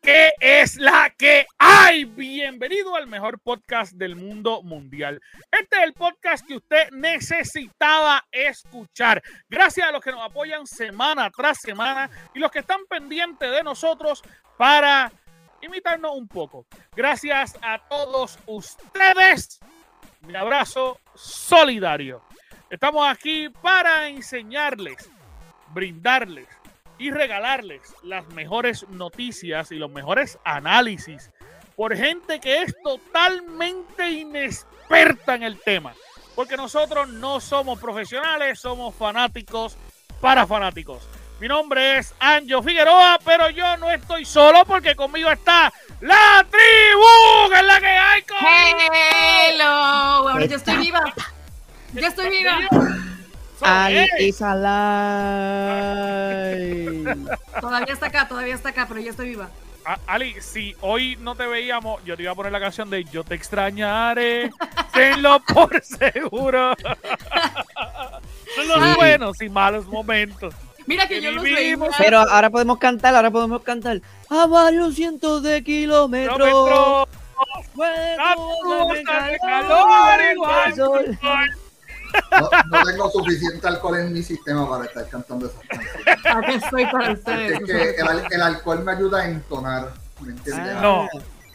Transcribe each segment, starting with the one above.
Que es la que hay. Bienvenido al mejor podcast del mundo mundial. Este es el podcast que usted necesitaba escuchar. Gracias a los que nos apoyan semana tras semana y los que están pendientes de nosotros para imitarnos un poco. Gracias a todos ustedes. Mi abrazo solidario. Estamos aquí para enseñarles, brindarles y regalarles las mejores noticias y los mejores análisis por gente que es totalmente inexperta en el tema. Porque nosotros no somos profesionales, somos fanáticos para fanáticos. Mi nombre es Anjo Figueroa, pero yo no estoy solo porque conmigo está la tribu, que es la que hay con... Hello, yo estoy viva. Yo estoy viva. Ali is alive. Todavía está acá, todavía está acá, pero yo estoy viva. Ali, si hoy no te veíamos, yo te iba a poner la canción de Yo te extrañaré, tenlo por seguro. Son los Sí. buenos y malos momentos. Mira que Que yo los vivimos. veía. Pero ahora podemos cantar, ahora podemos cantar a varios cientos de kilómetros. Kilómetros, Fuego calor, calor igual. No, no tengo suficiente alcohol en mi sistema para estar cantando esas canciones. Aquí estoy para ustedes. Es que el, al- el alcohol me ayuda a entonar, ¿me entiendes? Ah. No,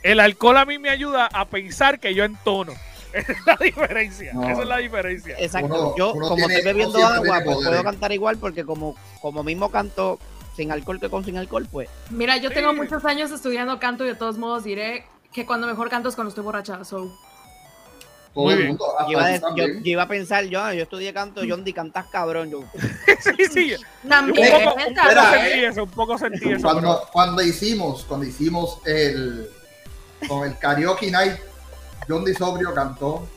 el alcohol a mí me ayuda a pensar que yo entono. Esa es la diferencia. No. Esa es la diferencia. Exacto. Uno- Yo, uno como tiene- estoy bebiendo agua, pues puedo cantar igual porque como, como mismo canto sin alcohol que con sin alcohol, pues. Mira, yo Sí. tengo muchos años estudiando canto y de todos modos diré que cuando mejor canto es cuando estoy borracha. So. Todo Muy el mundo, Yo iba, a, tú de- yo, también. yo iba a pensar, yo, yo estudié canto, John Di, cantas cabrón. Yo, sí, sí. Un También. poco, un poco sentí eh. eso, un poco sentí eso. Cuando, cuando hicimos, cuando hicimos el con el karaoke night, John Di Sobrio cantó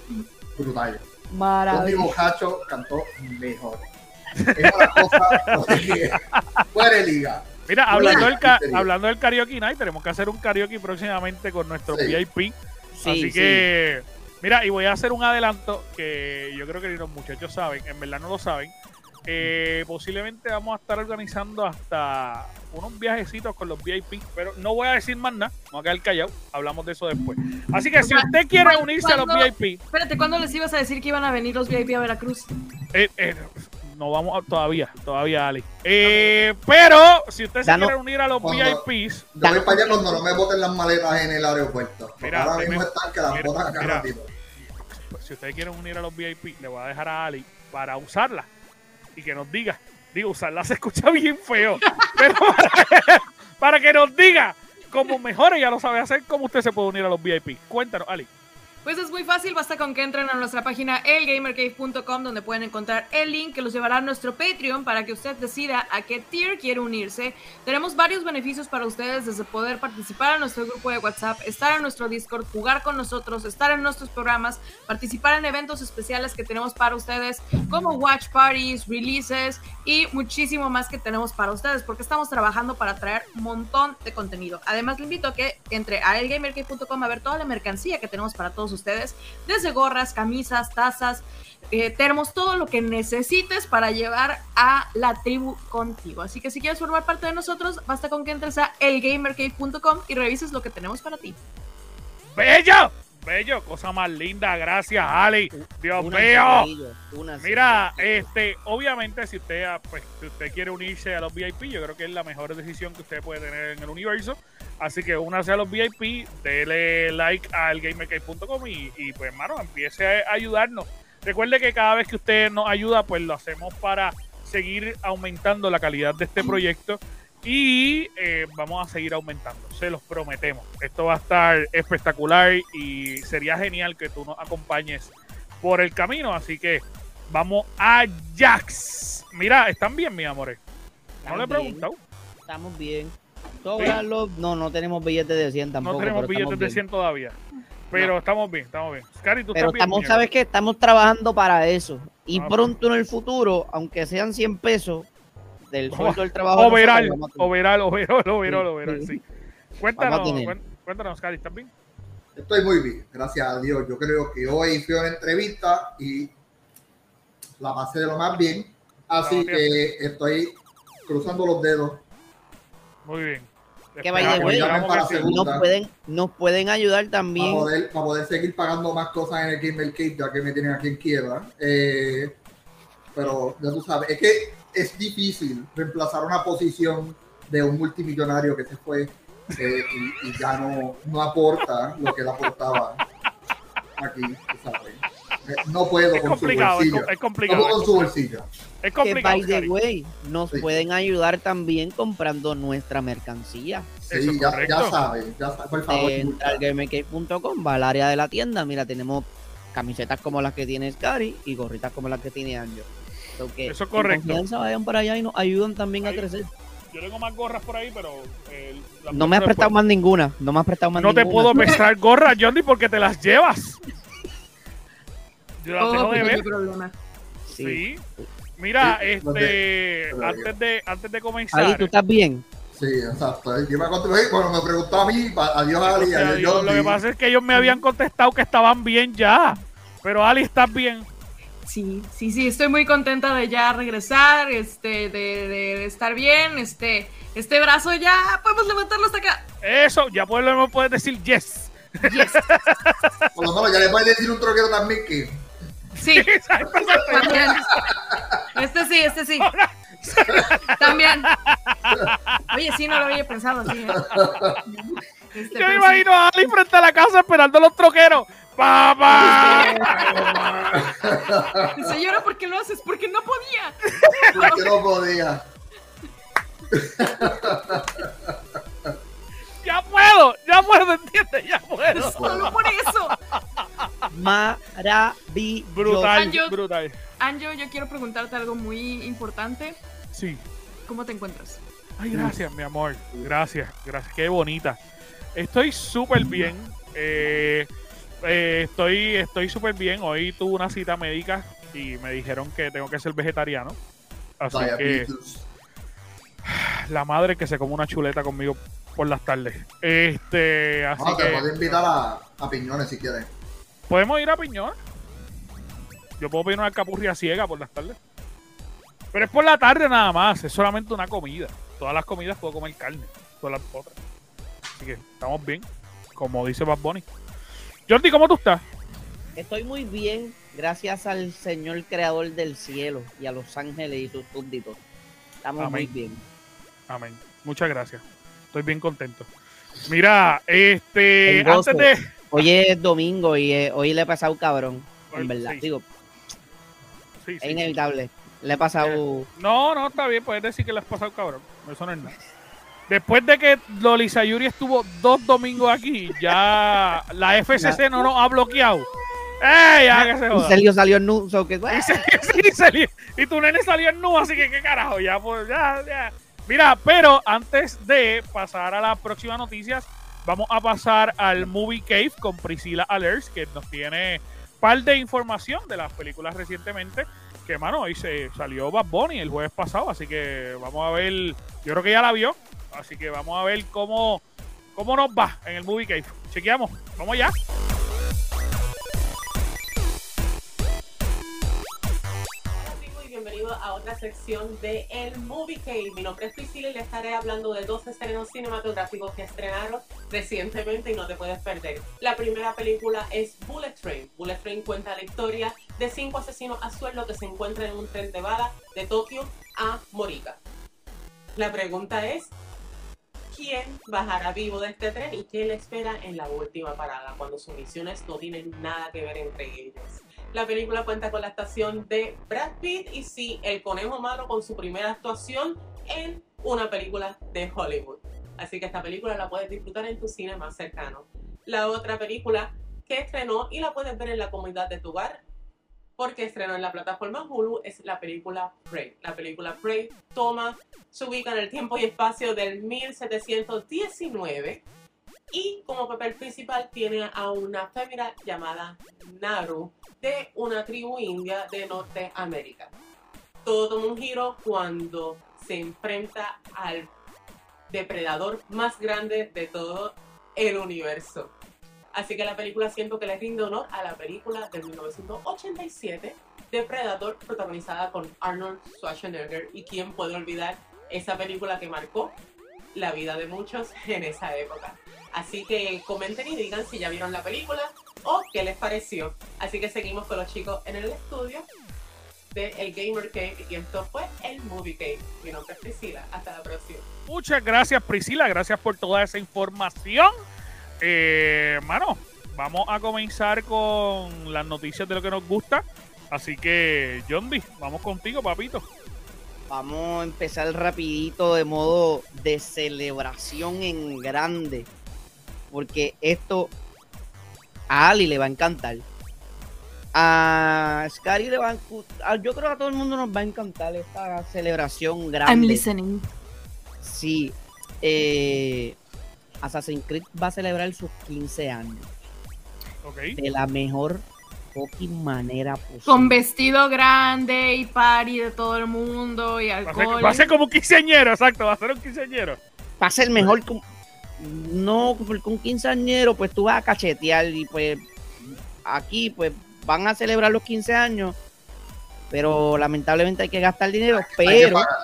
brutal. John Di maravilla. Bojacho cantó mejor. Es una cosa qué, fuera de liga. Mira, hablando del, hablando del karaoke night, tenemos que hacer un karaoke próximamente con nuestro Sí. VIP. Sí, Así sí. que, mira, y voy a hacer un adelanto que yo creo que ni los muchachos saben, en verdad no lo saben. Eh, posiblemente vamos a estar organizando hasta unos viajecitos con los VIP, pero no voy a decir más nada, vamos a quedar callados, hablamos de eso después. Así que si usted quiere ¿Cuándo- unirse a los VIP, Espérate, ¿cuándo les ibas a decir que iban a venir los VIP a Veracruz? eh, eh, no vamos a- todavía, todavía, Ali. Eh, pero si usted se Danos- quiere unir a los VIPs, Yo voy para allá cuando no me boten las maletas en el aeropuerto. Mira, ahora mismo están que las mira, botan acá mira. rápido. Si ustedes quieren unir a los VIP, le voy a dejar a Ali para usarla y que nos diga. Digo, usarla se escucha bien feo, pero para, para que nos diga cómo mejor ella lo sabe hacer, cómo usted se puede unir a los VIP. Cuéntanos, Ali. Pues es muy fácil, basta con que entren a nuestra página elgamercave.com donde pueden encontrar el link que los llevará a nuestro Patreon para que usted decida a qué tier quiere unirse. Tenemos varios beneficios para ustedes desde poder participar en nuestro grupo de WhatsApp, estar en nuestro Discord, jugar con nosotros, estar en nuestros programas, participar en eventos especiales que tenemos para ustedes como watch parties, releases y muchísimo más que tenemos para ustedes porque estamos trabajando para traer un montón de contenido. Además, le invito a que entre a elgamercave.com a ver toda la mercancía que tenemos para todos ustedes, desde gorras, camisas, tazas, eh, termos, todo lo que necesites para llevar a la tribu contigo. Así que si quieres formar parte de nosotros, basta con que entres a elgamercave.com y revises lo que tenemos para ti. ¡Bello! Bello, cosa más linda, gracias, Ali. Dios Una mío. una Mira, este, obviamente, si usted, ah, pues, si usted quiere unirse a los VIP, yo creo que es la mejor decisión que usted puede tener en el universo. Así que únase a los VIP, dele like al gamercade.com y, y, pues, hermano, empiece a ayudarnos. Recuerde que cada vez que usted nos ayuda, pues lo hacemos para seguir aumentando la calidad de este proyecto y eh, vamos a seguir aumentando, se los prometemos. Esto va a estar espectacular y sería genial que tú nos acompañes por el camino, así que vamos a Jax. Mira, ¿están bien, mis amores? No le he Estamos bien. preguntado. Estamos bien. Sobrarlo, no, no tenemos billetes de 100 tampoco. no tenemos billetes de bien. 100 todavía. Pero estamos bien, estamos bien. Scary, tú Pero estás estamos? ¿sabes qué? Estamos trabajando para eso. Y Ah, pronto en el futuro, aunque sean 100 pesos del sueldo del trabajo. Overall, overall, overall, overall, Sí, overall, sí. Cuéntanos, cuéntanos, Scary, ¿estás bien? Estoy muy bien, gracias a Dios. Yo creo que hoy fui a una entrevista y la pasé de lo más bien. Así que estoy cruzando los dedos. Muy bien. Que segunda. Nos pueden, nos pueden ayudar Para también. poder, para poder seguir pagando más cosas en el Gamer Cave, ya que me tienen aquí en quiebra. Eh, pero ya tú sabes, es que es difícil reemplazar una posición de un multimillonario que se fue eh, y, y ya no, no aporta lo que él aportaba aquí, sabes. Eh, No puedo Es con su complicado, es, bolsillo. es No complicado. puedo con su bolsillo. Es Que complicado. by the way, nos Sí. pueden ayudar también comprando nuestra mercancía. Sí, ya, ya sabes, ya sabes, por favor. Entra gamercave.com, va al área de la tienda. Mira, tenemos camisetas como las que tiene Scary y gorritas como las que tiene Anjo. So que, Eso es correcto. confianza, vayan para allá y nos ayudan también Ahí. a crecer. Yo tengo más gorras por ahí, pero. eh, No me has prestado después. más ninguna. No me has prestado más No te ninguna. puedo prestar gorras, Johnny, porque te las llevas. Yo las Oh, dejo de ver. problema. Sí. Sí. Mira, Sí, este, antes de, antes de comenzar, Ali, ¿tú estás bien? Sí, exacto. Yo me conté- bueno, me preguntó a mí, adiós Ali, adiós lo que pasa es que ellos me habían contestado que estaban bien ya. Pero Ali, ¿estás bien? Sí, sí, sí, estoy muy contenta de ya regresar, este, de, de- de estar bien, este, este brazo ya podemos levantarlo hasta acá. Eso, ya menos puedes decir yes. Yes. Por lo menos ya le puedes decir un troquero también que Sí, también. Este sí, este sí. También. Oye, sí, no lo había pensado así. ¿eh? Este, Yo me sí. imagino a Ali frente a la casa esperando a los troqueros. ¡Papá! Señora, ¿por qué lo haces? Porque no podía. porque no podía. ¡Ya puedo! ¡Ya puedo! ¿Entiendes? ¡Ya puedo! Solo por eso. Maravilloso. Brutal, Anjo. brutal. Anjo, yo quiero preguntarte algo muy importante. Sí. ¿Cómo te encuentras? Ay, gracias, mi amor. Gracias, gracias. Qué bonita. Estoy súper bien. Eh, eh, estoy estoy súper bien. Hoy tuve una cita médica y me dijeron que tengo que ser vegetariano. Así que la madre que se come una chuleta conmigo por las tardes. Este, así te que puedo invitar a, a Piñones si quieres. podemos ir a Piñón. Yo puedo pedir una capurria ciega por las tardes. Pero es por la tarde nada más, es solamente una comida. Todas las comidas puedo comer carne, todas las otras. Así que estamos bien, como dice Bad Bunny. Jordi, ¿cómo tú estás? Estoy muy bien, gracias al Señor Creador del cielo y a los ángeles y sus súbditos. Estamos Amén. muy bien. Amén. Muchas gracias. Estoy bien contento. Mira, este, antes de... Hoy es domingo y eh, hoy le he pasado cabrón. Hoy, En verdad, sí. digo, Sí, es inevitable. Le he pasado. No, no, está bien, puedes decir que le has pasado cabrón. Eso no es nada. Después de que Loli Sayuri estuvo dos domingos aquí, ya la FCC no nos ha bloqueado. ¡Ey! Ya que se Y joda. Sergio salió en nu, so que, Y, se- salió- y tu nene salió en nu, así que qué carajo, ya, pues, ya, ya. Mira, pero antes de pasar a las próximas noticias, vamos a pasar al Movie Cave con Priscilla Alerts, que nos tiene par de información de las películas recientemente. Que, mano, hoy se salió Bad Bunny el jueves pasado, así que vamos a ver. Yo creo que ya la vio, así que vamos a ver cómo, cómo nos va en el Movie Cave. Chequeamos, vamos ya. Sección de El Movie Cave. Mi nombre es Priscila y les estaré hablando de dos estrenos cinematográficos que estrenaron recientemente y no te puedes perder. La primera película es Bullet Train. Bullet Train cuenta la historia de cinco asesinos a sueldo que se encuentran en un tren de bala de Tokio a Morika. La pregunta es, ¿quién bajará vivo de este tren y qué le espera en la última parada cuando sus misiones no tienen nada que ver entre ellas? La película cuenta con la actuación de Brad Pitt y sí, el conejo malo con su primera actuación en una película de Hollywood. Así que esta película la puedes disfrutar en tu cine más cercano. La otra película que estrenó y la puedes ver en la comunidad de tu hogar porque estrenó en la plataforma Hulu, es la película Prey. La película Prey toma, se ubica en el tiempo y espacio del 1719 y como papel principal tiene a una fémina llamada Naru de una tribu india de Norteamérica. Todo toma un giro cuando se enfrenta al depredador más grande de todo el universo. Así que la película siento que le rinde honor a la película de 1987, Predator, protagonizada con Arnold Schwarzenegger. ¿Y quién puede olvidar esa película que marcó la vida de muchos en esa época? Así que comenten y digan si ya vieron la película o qué les pareció. Así que seguimos con los chicos en el estudio de El Gamer Cave y esto fue el Movie Cave. Mi nombre es Priscila. Hasta la próxima. Muchas gracias, Priscila. Gracias por toda esa información. Eh, mano, vamos a comenzar con las noticias de lo que nos gusta. Así que, John B, vamos contigo, papito. Vamos a empezar rapidito de modo de celebración en grande porque esto a Ali le va a encantar. A Scary le va a Yo creo que a todo el mundo nos va a encantar esta celebración grande. I'm listening. Sí. Eh, Assassin's Creed va a celebrar sus 15 años. De la mejor fucking manera posible. Con vestido grande y party de todo el mundo y alcohol. Va a ser, como un quinceañero, exacto. Va a ser un quinceañero. Va a ser mejor, no, con un quinceañero, pues tú vas a cachetear y pues aquí pues van a celebrar los 15 años, pero lamentablemente hay que gastar dinero, pero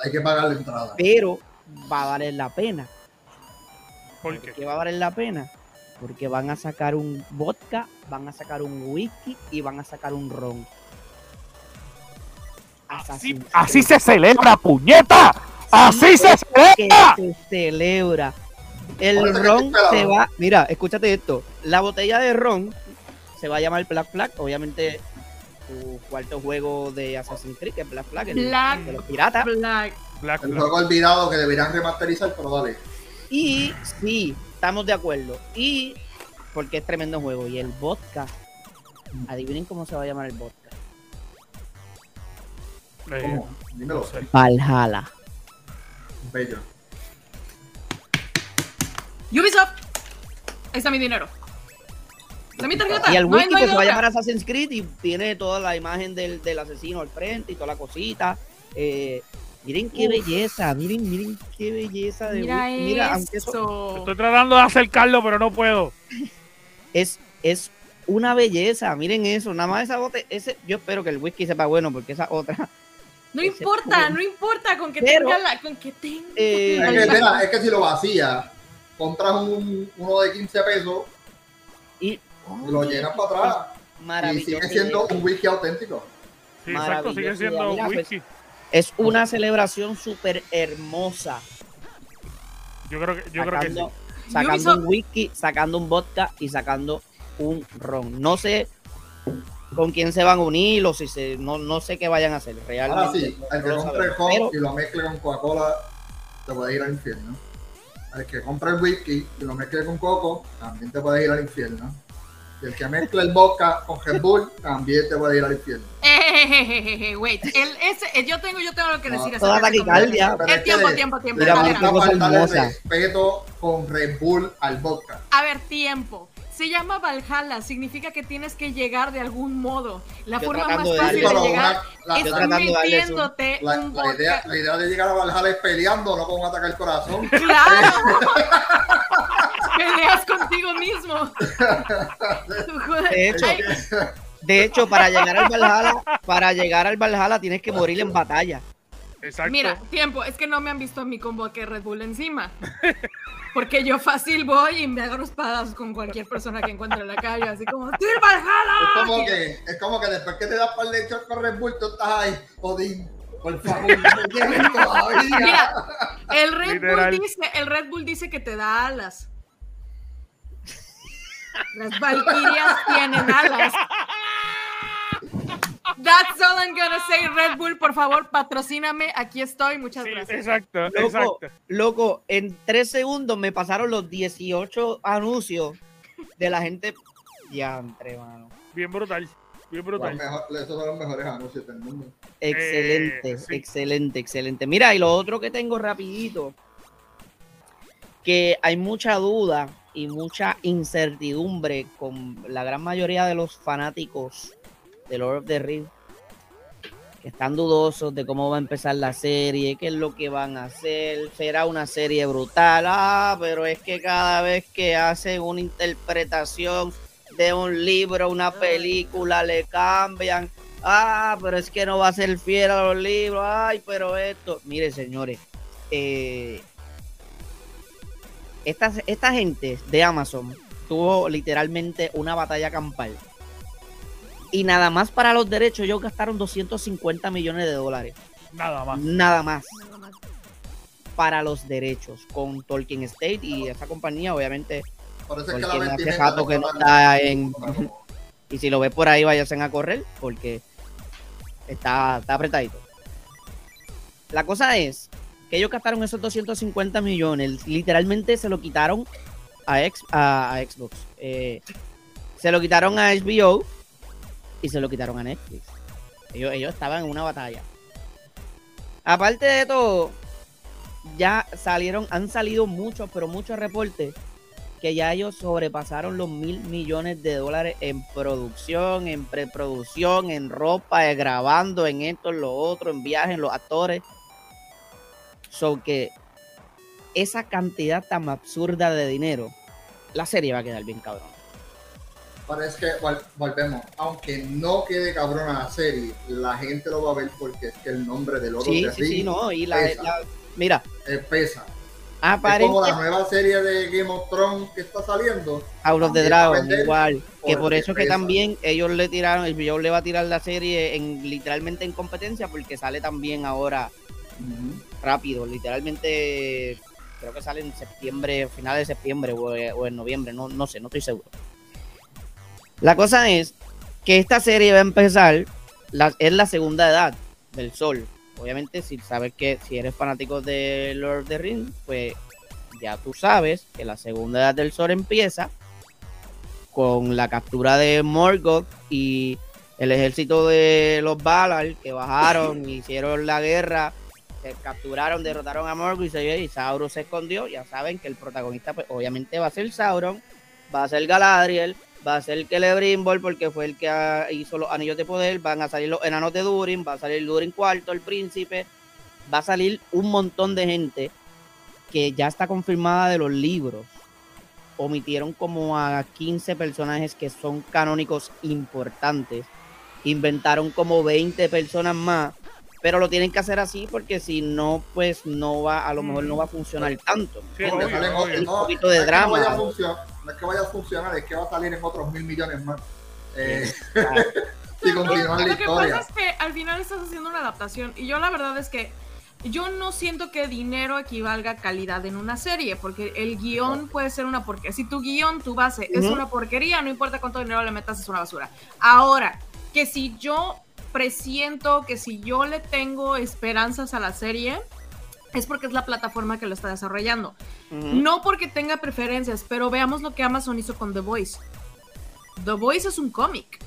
hay que pagar, la entrada. Pero va a valer la pena. ¿Por qué? va a valer la pena? Porque van a sacar un vodka, van a sacar un whisky y van a sacar un ron. Así, así se celebra, puñeta. Así se celebra. Se celebra. El ron se va. Mira, escúchate esto. La botella de ron se va a llamar Black Flag. Obviamente, tu cuarto juego de Assassin's Creed, que es Black Flag, el, de los piratas. Black. el juego olvidado que deberían remasterizar, pero dale. Y sí, estamos de acuerdo. Y porque es tremendo juego. Y el vodka. Adivinen cómo se va a llamar el vodka. ¿Cómo? Dímelo. Valhalla. Bello. Ubisoft, ahí está mi dinero. mi tarjeta. Y el wiki pues, se va a llamar Assassin's Creed y tiene toda la imagen del, del asesino al frente y toda la cosita. Eh, miren qué belleza, miren, miren qué belleza de Mira, Mira eso... Estoy tratando de acercarlo, pero no puedo. Es, es una belleza, miren eso, nada más esa bote, ese, yo espero que el whisky sepa bueno, porque esa otra. No importa, no importa con que tenga la, con que tenga. Eh, es, que, es que si lo vacía, compras un, uno de 15 pesos y lo llenas para atrás. Y sigue siendo un whisky auténtico. Sí, exacto, sigue siendo un pues, whisky. Es una celebración súper hermosa. Yo creo que, yo creo que sí. Sacando un whisky, sacando un vodka y sacando un ron. No sé con quién se van a unir o si se, no, no sé qué vayan a hacer. Realmente. Ahora sí, el que compre el y lo mezcle con Coca-Cola, te puede ir al infierno el que compra el whisky y lo mezcle con coco, también te puede ir al infierno. Y el que mezcla el vodka con Red Bull, también te puede ir al infierno. Eh, wait, el, ese, eh, yo tengo, yo tengo lo que decir. No, toda taquicardia. Es tiempo, tiempo, tiempo. Mira, mira, respeto con Red Bull al vodka. A ver, tiempo. Se llama Valhalla, significa que tienes que llegar de algún modo. La forma más fácil de, llegar es metiéndote la, un la idea, la idea de llegar a Valhalla es peleando, no con atacar el corazón. ¡Claro! Peleas contigo mismo. De hecho, de hecho, para llegar al Valhalla, para llegar al Valhalla tienes que morir en batalla. Exacto. Mira, tiempo, es que no me han visto en mi combo que Red Bull encima. Porque yo fácil voy y me agarro espadas con cualquier persona que encuentre en la calle, así como ¡Tir Es como que, es como que después que te das par de shot con Red Bull, tú estás ahí, Odín. Por favor, no todavía. Mira, el Red, Bull dice, el Red Bull dice que te da alas. Las Valkyrias tienen alas. That's all I'm gonna say, Red Bull, por favor, patrocíname, aquí estoy, muchas gracias. Exacto, loco, exacto. Loco, en tres segundos me pasaron los 18 anuncios de la gente. Diantre, mano. Bien brutal. Bien brutal. mejor- esos son los mejores anuncios del mundo. Excelente, Eh, sí. excelente, excelente. Mira, y lo otro que tengo rapidito, que hay mucha duda y mucha incertidumbre con la gran mayoría de los fanáticos de Lord of the Rings, que están dudosos de cómo va a empezar la serie, qué es lo que van a hacer, será una serie brutal, ah, pero es que cada vez que hacen una interpretación de un libro, una película, le cambian, ah, pero es que no va a ser fiel a los libros, ay, pero esto, mire señores, eh, esta, esta gente de Amazon tuvo literalmente una batalla campal. Y nada más para los derechos, ellos gastaron 250 millones de dólares. Nada más. Nada más para los derechos con Tolkien State y esa compañía, obviamente, Por eso es que la hace vestimenta rato que no está está en. tan- Y si lo ves por ahí, váyanse a correr porque está, está apretadito. La cosa es que ellos gastaron esos 250 millones, literalmente se lo quitaron a, Xbox. Eh, se lo quitaron a HBO y se lo quitaron a Netflix. Ellos, ellos estaban en una batalla. Aparte de todo, ya salieron, han salido muchos, pero muchos reportes que ya ellos sobrepasaron los mil millones de dólares en producción, en preproducción, en ropa, grabando, en esto, en lo otro, en viajes, en los actores. So que esa cantidad tan absurda de dinero, la serie va a quedar bien cabrón. Pero es que vol- volvemos, aunque no quede cabrona la serie, la gente lo va a ver porque es que el nombre del oro Sí, de sí, sí, no. Y la, pesa. la- mira, pesa. Es aparente como la nueva serie de Game of Thrones que está saliendo. Out of the Dragon, igual. Que por eso que pesa. también ellos le tiraron, el video le va a tirar la serie en literalmente en competencia porque sale también ahora rápido, literalmente creo que sale en septiembre, finales de septiembre o, o en noviembre, no, no sé, no estoy seguro. La cosa es que esta serie va a empezar, la, es la segunda edad del sol. Obviamente, si sabes que si eres fanático de Lord of the Rings, pues ya tú sabes que la segunda edad del sol empieza con la captura de Morgoth y el ejército de los Valar que bajaron y hicieron la guerra se capturaron, derrotaron a se, y Sauron se escondió. Ya saben que el protagonista, pues, obviamente, va a ser Sauron, va a ser Galadriel, va a ser Celebrimbor, porque fue el que ah, hizo los anillos de poder. Van a salir los enanos de Durin, va a salir Durin IV, el príncipe. Va a salir un montón de gente que ya está confirmada de los libros. Omitieron como a 15 personajes que son canónicos importantes. Inventaron como 20 personas más pero lo tienen que hacer así porque si no, pues no va, a lo mejor no va a funcionar tanto. Sí, Porque obvio, Un no, poquito de no no drama. vaya a funcionar, no es que vaya a funcionar, es que va a salir en otros mil millones más. Eh, y continuar la Lo que historia. pasa es que al final estás haciendo una adaptación y yo la verdad es que yo no siento que dinero equivalga a calidad en una serie, porque el guion puede ser una porquería. Si tu guion, tu base es una porquería, no importa cuánto dinero le metas, es una basura. Ahora, que si yo presiento, que si yo le tengo esperanzas a la serie, es porque es la plataforma que lo está desarrollando. No porque tenga preferencias, pero veamos lo que Amazon hizo con The Voice. The Voice es un cómic.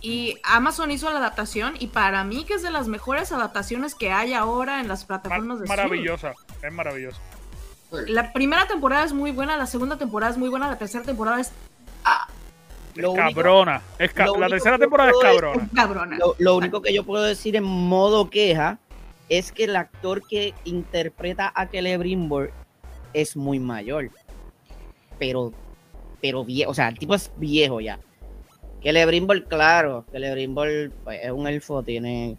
Y Amazon hizo la adaptación y para mí que es de las mejores adaptaciones que hay ahora en las Mar- plataformas de streaming. maravillosa, es maravillosa. La primera temporada es muy buena, la segunda temporada es muy buena, la tercera temporada es Lo es único- cabrona. Es ca- lo la tercera que temporada es cabrona. cabrona. Lo, lo único que yo puedo decir en modo queja es que el actor que interpreta a Celebrimbor es muy mayor. Pero, pero viejo, o sea, el tipo es viejo ya. Celebrimbor, claro, Celebrimbor pues, es un elfo, tiene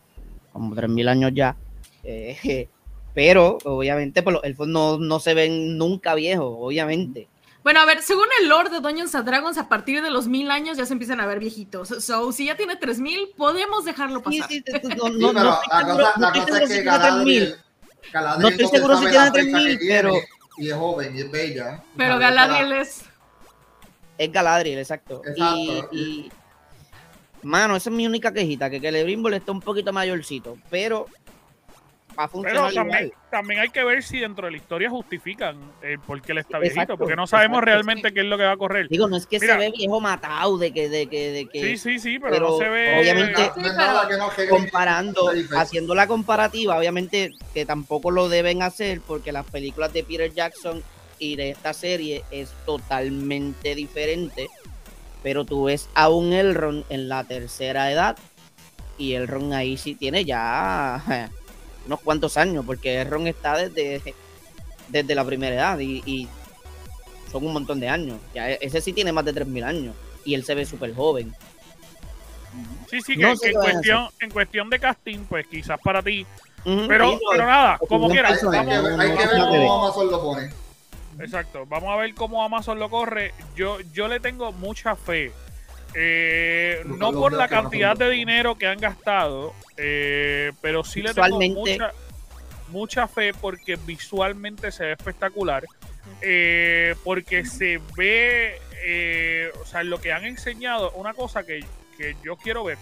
como 3000 años ya. Eh, pero, obviamente, pues, los elfos no, no se ven nunca viejos, obviamente. Bueno, a ver, según el lore de Dungeons and Dragons, a partir de los mil años ya se empiezan a ver viejitos. So, si ya tiene tres mil, podemos dejarlo pasar. sí, sí, no, Sí, no- pero no estoy la seguro- cosa, no la estoy cosa seguro es si que tiene 3000. Galadriel, Galadriel No estoy se seguro si tiene 3000, que pero- Y es joven y es bella. Pero Sabe Galadriel la- es... Es Galadriel, exacto. Exacto. Y, y- mano, esa es mi única quejita, que Celebrimbor está un poquito mayorcito, pero va a funcionar Pero también, igual. también hay que ver si dentro de la historia justifican eh, por qué él está Exacto, viejito, porque no sabemos exacto. realmente qué es lo que va a correr. Digo, no es que Mira. se ve viejo matado de que, de que, de que Sí, sí, sí, pero, pero no se ve. obviamente- No, no es nada que no genere comparando, haciendo la comparativa, obviamente que tampoco lo deben hacer porque las películas de Peter Jackson y de esta serie es totalmente diferente, pero tú ves a un Elrond en la tercera edad y Elrond ahí sí tiene ya unos cuantos años, porque Elrond está desde, desde la primera edad y, y son un montón de años. Ya e- ese sí tiene más de 3.000 años y él se ve súper joven. Sí, sí, que, No que en, cuestión, en cuestión de casting, pues quizás para ti. Pero, sí, pero nada, como quieras. Hay que Vamos, ver, hay no, que ver no, cómo Amazon lo pone. exacto. Vamos a ver cómo Amazon lo corre. Yo, yo le tengo mucha fe. Eh, no por la cantidad de dinero que han gastado, eh, pero sí le tengo mucha, mucha fe porque visualmente se ve espectacular. eh, porque se ve, eh, o sea, lo que han enseñado, una cosa que, que yo quiero ver.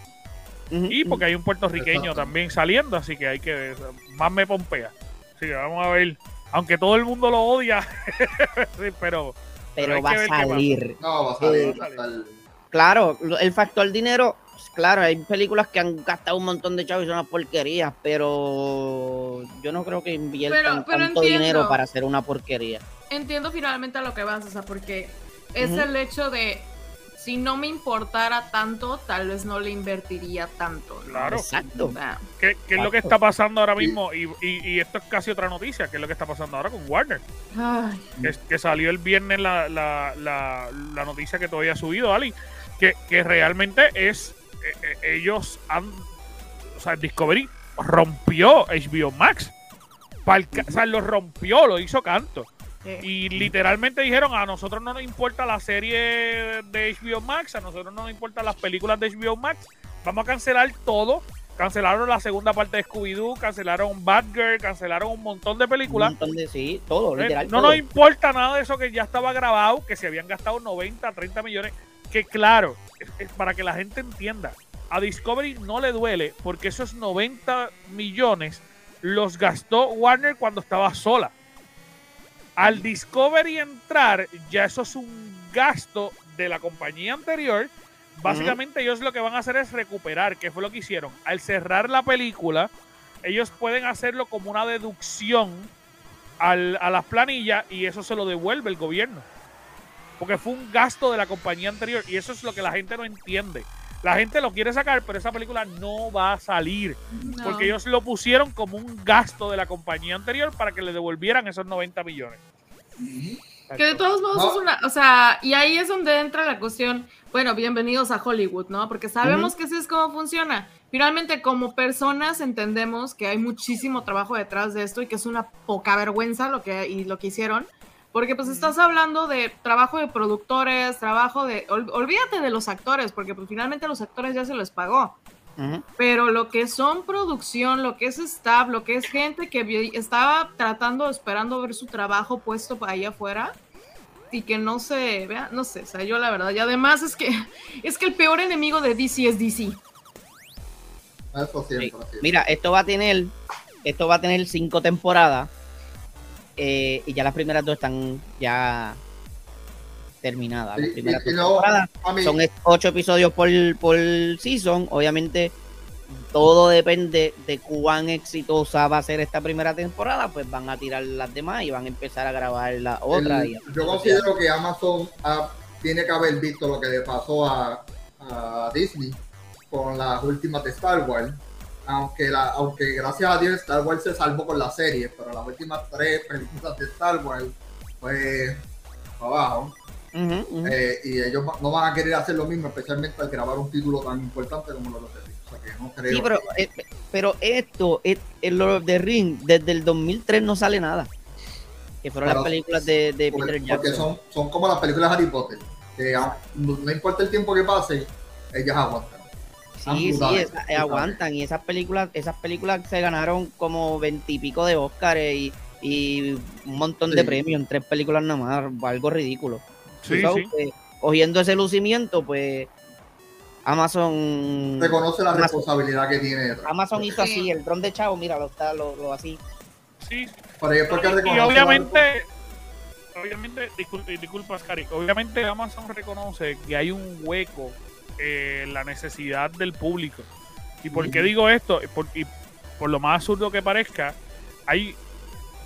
Y porque hay un puertorriqueño también saliendo, así que hay que ver. Más me pompea. Así que vamos a ver. Aunque todo el mundo lo odia, sí, pero pero va a salir. No, va a salir. Va a estar- Claro, el factor dinero, pues, claro, hay películas que han gastado un montón de chavos y son unas porquerías, pero yo no creo que inviertan Pero- pero tanto entiendo. dinero para hacer una porquería. Entiendo finalmente a lo que vas, o sea, porque es el hecho de si no me importara tanto, tal vez no le invertiría tanto. ¿no? claro. Exacto. O sea, ¿Qué, qué es lo que está pasando ahora mismo? Y, y- y esto es casi otra noticia. ¿Qué es lo que está pasando ahora con Warner? ay, Que, que salió el viernes la, la, la, la noticia que todavía ha subido, Ali. Que, que realmente es. eh, eh, ellos han. O sea, Discovery rompió HBO Max. O sea, lo rompió, lo hizo canto. eh, Y literalmente dijeron, a nosotros no nos importa la serie de HBO Max, a nosotros no nos importan las películas de HBO Max, vamos a cancelar todo. Cancelaron la segunda parte de Scooby-Doo, cancelaron Batgirl, cancelaron un montón de Un películas. montón de sí, todo, Eh, literal. No todo. nos importa nada de eso que ya estaba grabado, que se habían gastado 90, 30 millones. Que claro, para que la gente entienda, a Discovery no le duele porque esos 90 millones los gastó Warner cuando estaba sola. Al Discovery entrar, ya eso es un gasto de la compañía anterior. Básicamente ellos lo que van a hacer es recuperar, que fue lo que hicieron. Al cerrar la película, ellos pueden hacerlo como una deducción al- a las planillas y eso se lo devuelve el gobierno. Porque fue un gasto de la compañía anterior y eso es lo que la gente no entiende. La gente lo quiere sacar, pero esa película no va a salir. no. Porque ellos lo pusieron como un gasto de la compañía anterior para que le devolvieran esos 90 millones. Que de todos modos No. es una, o sea, y ahí es donde entra la cuestión, bueno, bienvenidos a Hollywood, ¿no? Porque sabemos que así es como funciona. Finalmente, como personas entendemos que hay muchísimo trabajo detrás de esto y que es una poca vergüenza lo que, y lo que hicieron. Porque pues estás hablando de trabajo de productores, trabajo de... ol- olvídate de los actores, porque pues finalmente a los actores ya se les pagó. Pero lo que son producción, lo que es staff, lo que es gente que vi- estaba tratando, esperando ver su trabajo puesto para allá afuera y que no se vea, no sé, o sea, yo la verdad, y además es que es que el peor enemigo de DC es DC. Eso siempre. Sí. Mira, esto va a tener, esto va a tener cinco temporadas eh, y ya las primeras dos están ya terminadas. Las primeras y- y mí- son ocho episodios por, por season. Obviamente, todo depende de cuán exitosa va a ser esta primera temporada. Pues van a tirar las demás y van a empezar a grabar la otra. el- y- yo considero que Amazon ha- tiene que haber visto lo que le pasó a, a Disney con las últimas de Star Wars. Aunque, la, aunque gracias a Dios Star Wars se salvó con la serie, pero las últimas tres películas de Star Wars fue para abajo. Eh, y ellos no van a querer hacer lo mismo, especialmente al grabar un título tan importante como los de Ring. O sea que no creo. Sí, pero, que- eh, pero esto, eh, el Lord of the Ring, desde el 2003 no sale nada. Que fueron Pero- las películas de, de porque, Peter porque Jackson. son, son como las películas de Harry Potter. Que a- no, no importa el tiempo que pase, ellas aguantan. Sí, sí, esa- eh, aguantan. Y esas películas, esas películas se ganaron como veintipico de Oscars y, y un montón de premios en tres películas nada más, algo ridículo. Sí, sí. cogiendo ese lucimiento, pues Amazon. Reconoce la Amazon- responsabilidad que tiene detrás. Amazon hizo Sí. así, el dron de Chavo, mira, lo está, lo, lo así. Sí, Pero es porque y obviamente, obviamente, discul- disculpas, Cari, obviamente Amazon reconoce que hay un hueco eh, la necesidad del público. ¿Y por qué digo esto? Por, y por lo más absurdo que parezca, hay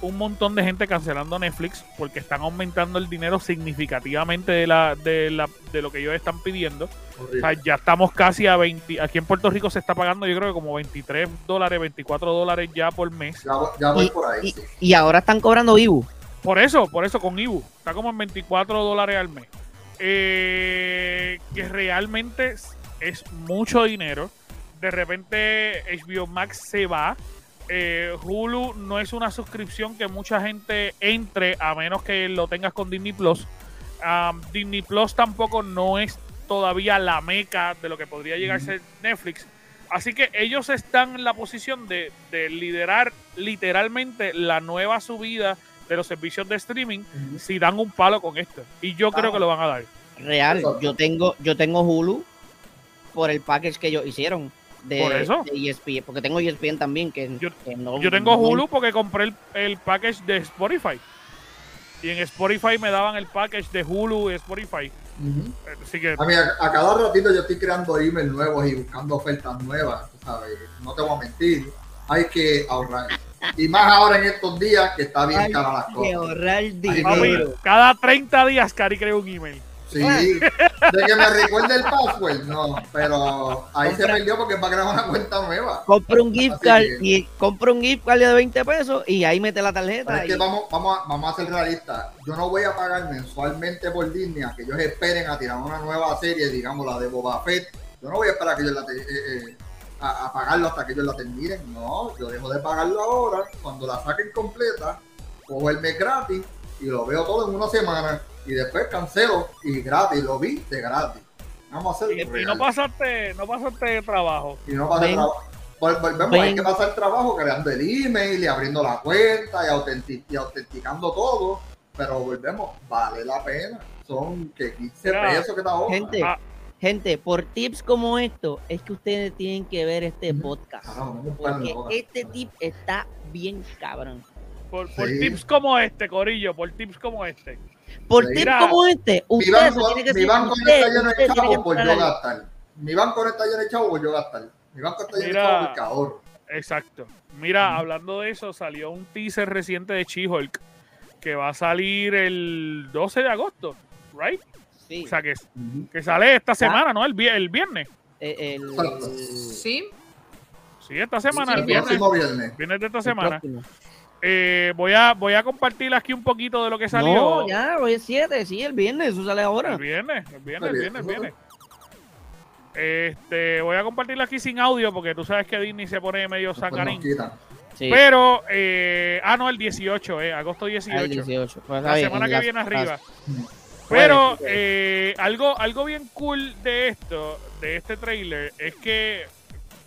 un montón de gente cancelando Netflix porque están aumentando el dinero significativamente de, la, de, la, de lo que ellos están pidiendo. Horrible. O sea, ya estamos casi a 20. Aquí en Puerto Rico se está pagando, yo creo que como 23 dólares, 24 dólares ya por mes. Ya, voy- ya voy Y, por ahí. y- sí. y ahora están cobrando Ibu. Por eso, por eso con Ibu. Está como en 24 dólares al mes. Eh, que realmente es, es mucho dinero. De repente HBO Max se va. Eh, Hulu no es una suscripción que mucha gente entre a menos que lo tengas con Disney Plus. Um, Disney Plus tampoco no es todavía la meca de lo que podría llegar a ser Netflix. Así que ellos están en la posición de, de liderar literalmente la nueva subida de los servicios de streaming si dan un palo con esto. Y yo creo Ah. que lo van a dar. Real, yo tengo, yo tengo Hulu por el package que ellos hicieron de, ¿Por eso? de ESPN, porque tengo ESPN también, que, Yo- que no- Yo tengo no- Hulu porque compré el, el package de Spotify. Y en Spotify me daban el package de Hulu y Spotify. Así que A mí, a, a cada ratito yo estoy creando emails nuevos y buscando ofertas nuevas, ¿sabes? No te voy a mentir. Hay que ahorrar. Y más ahora en estos días que está bien Hay cara las que cosas. ahorrar Ay, dinero. cada 30 días Cari crea un email. Sí, de que me recuerde el password, no, pero ahí se perdió porque es para crear una cuenta nueva. Compra un gift card y compra un gift card de 20 pesos y ahí mete la Pero tarjeta. es que vamos, vamos, a, vamos a ser realistas. Yo no voy a pagar mensualmente por Disney a que ellos esperen a tirar una nueva serie, digamos la de Boba Fett. Yo no voy a esperar a que ellos la eh, eh, a, a pagarlo hasta que ellos la terminen. No, yo dejo de pagarlo ahora. Cuando la saquen completa, cojo el mes gratis y lo veo todo en una semana. Y después cancelo y gratis, lo vi de gratis. Vamos a hacer Y, y no pasaste, no pasaste trabajo. y no Ven. trabajo. Vol- Volvemos, hay que pasar trabajo creando el email y abriendo la cuenta y, autenti- y autenticando todo. Pero volvemos, vale la pena. Son que 15 Mira, pesos que te ahorras. Gente, Ah. Gente, por tips como esto, es que ustedes tienen que ver este podcast. Pueden Porque este tip está bien cabrón. Por, por Sí. tips como este, Corillo, por tips como este. Por Sí. tips Mira, como este, Mi usted banco, tiene que mi ser- banco no usted- está lleno de chavos por yo gastar. Mi banco no está lleno de chavos por yo gastar. Mi banco está lleno Mira. de ahorro. Exacto. Mira, hablando de eso, salió un teaser reciente de She-Hulk que va a salir el 12 de agosto, ¿right? Sí, O sea, que, que sale esta semana, ¿no? El, vi- el viernes. eh, el. Sí, Sí, esta semana, sí, el El viernes. próximo viernes. Viernes de esta semana. Eh, voy, a, voy a compartir aquí un poquito de lo que salió. No, ya, hoy es 7, sí, el viernes, eso sale ahora. El viernes, el viernes, el viernes, el bien, viernes. Este, voy a compartirlo aquí sin audio porque tú sabes que Disney se pone medio quitan. Sí, Pero, eh, ah, no, el 18, eh, agosto 18. ah, el 18. Pues, la bien, semana que viene arriba. Pero eh, algo, algo bien cool de esto, de este trailer, es que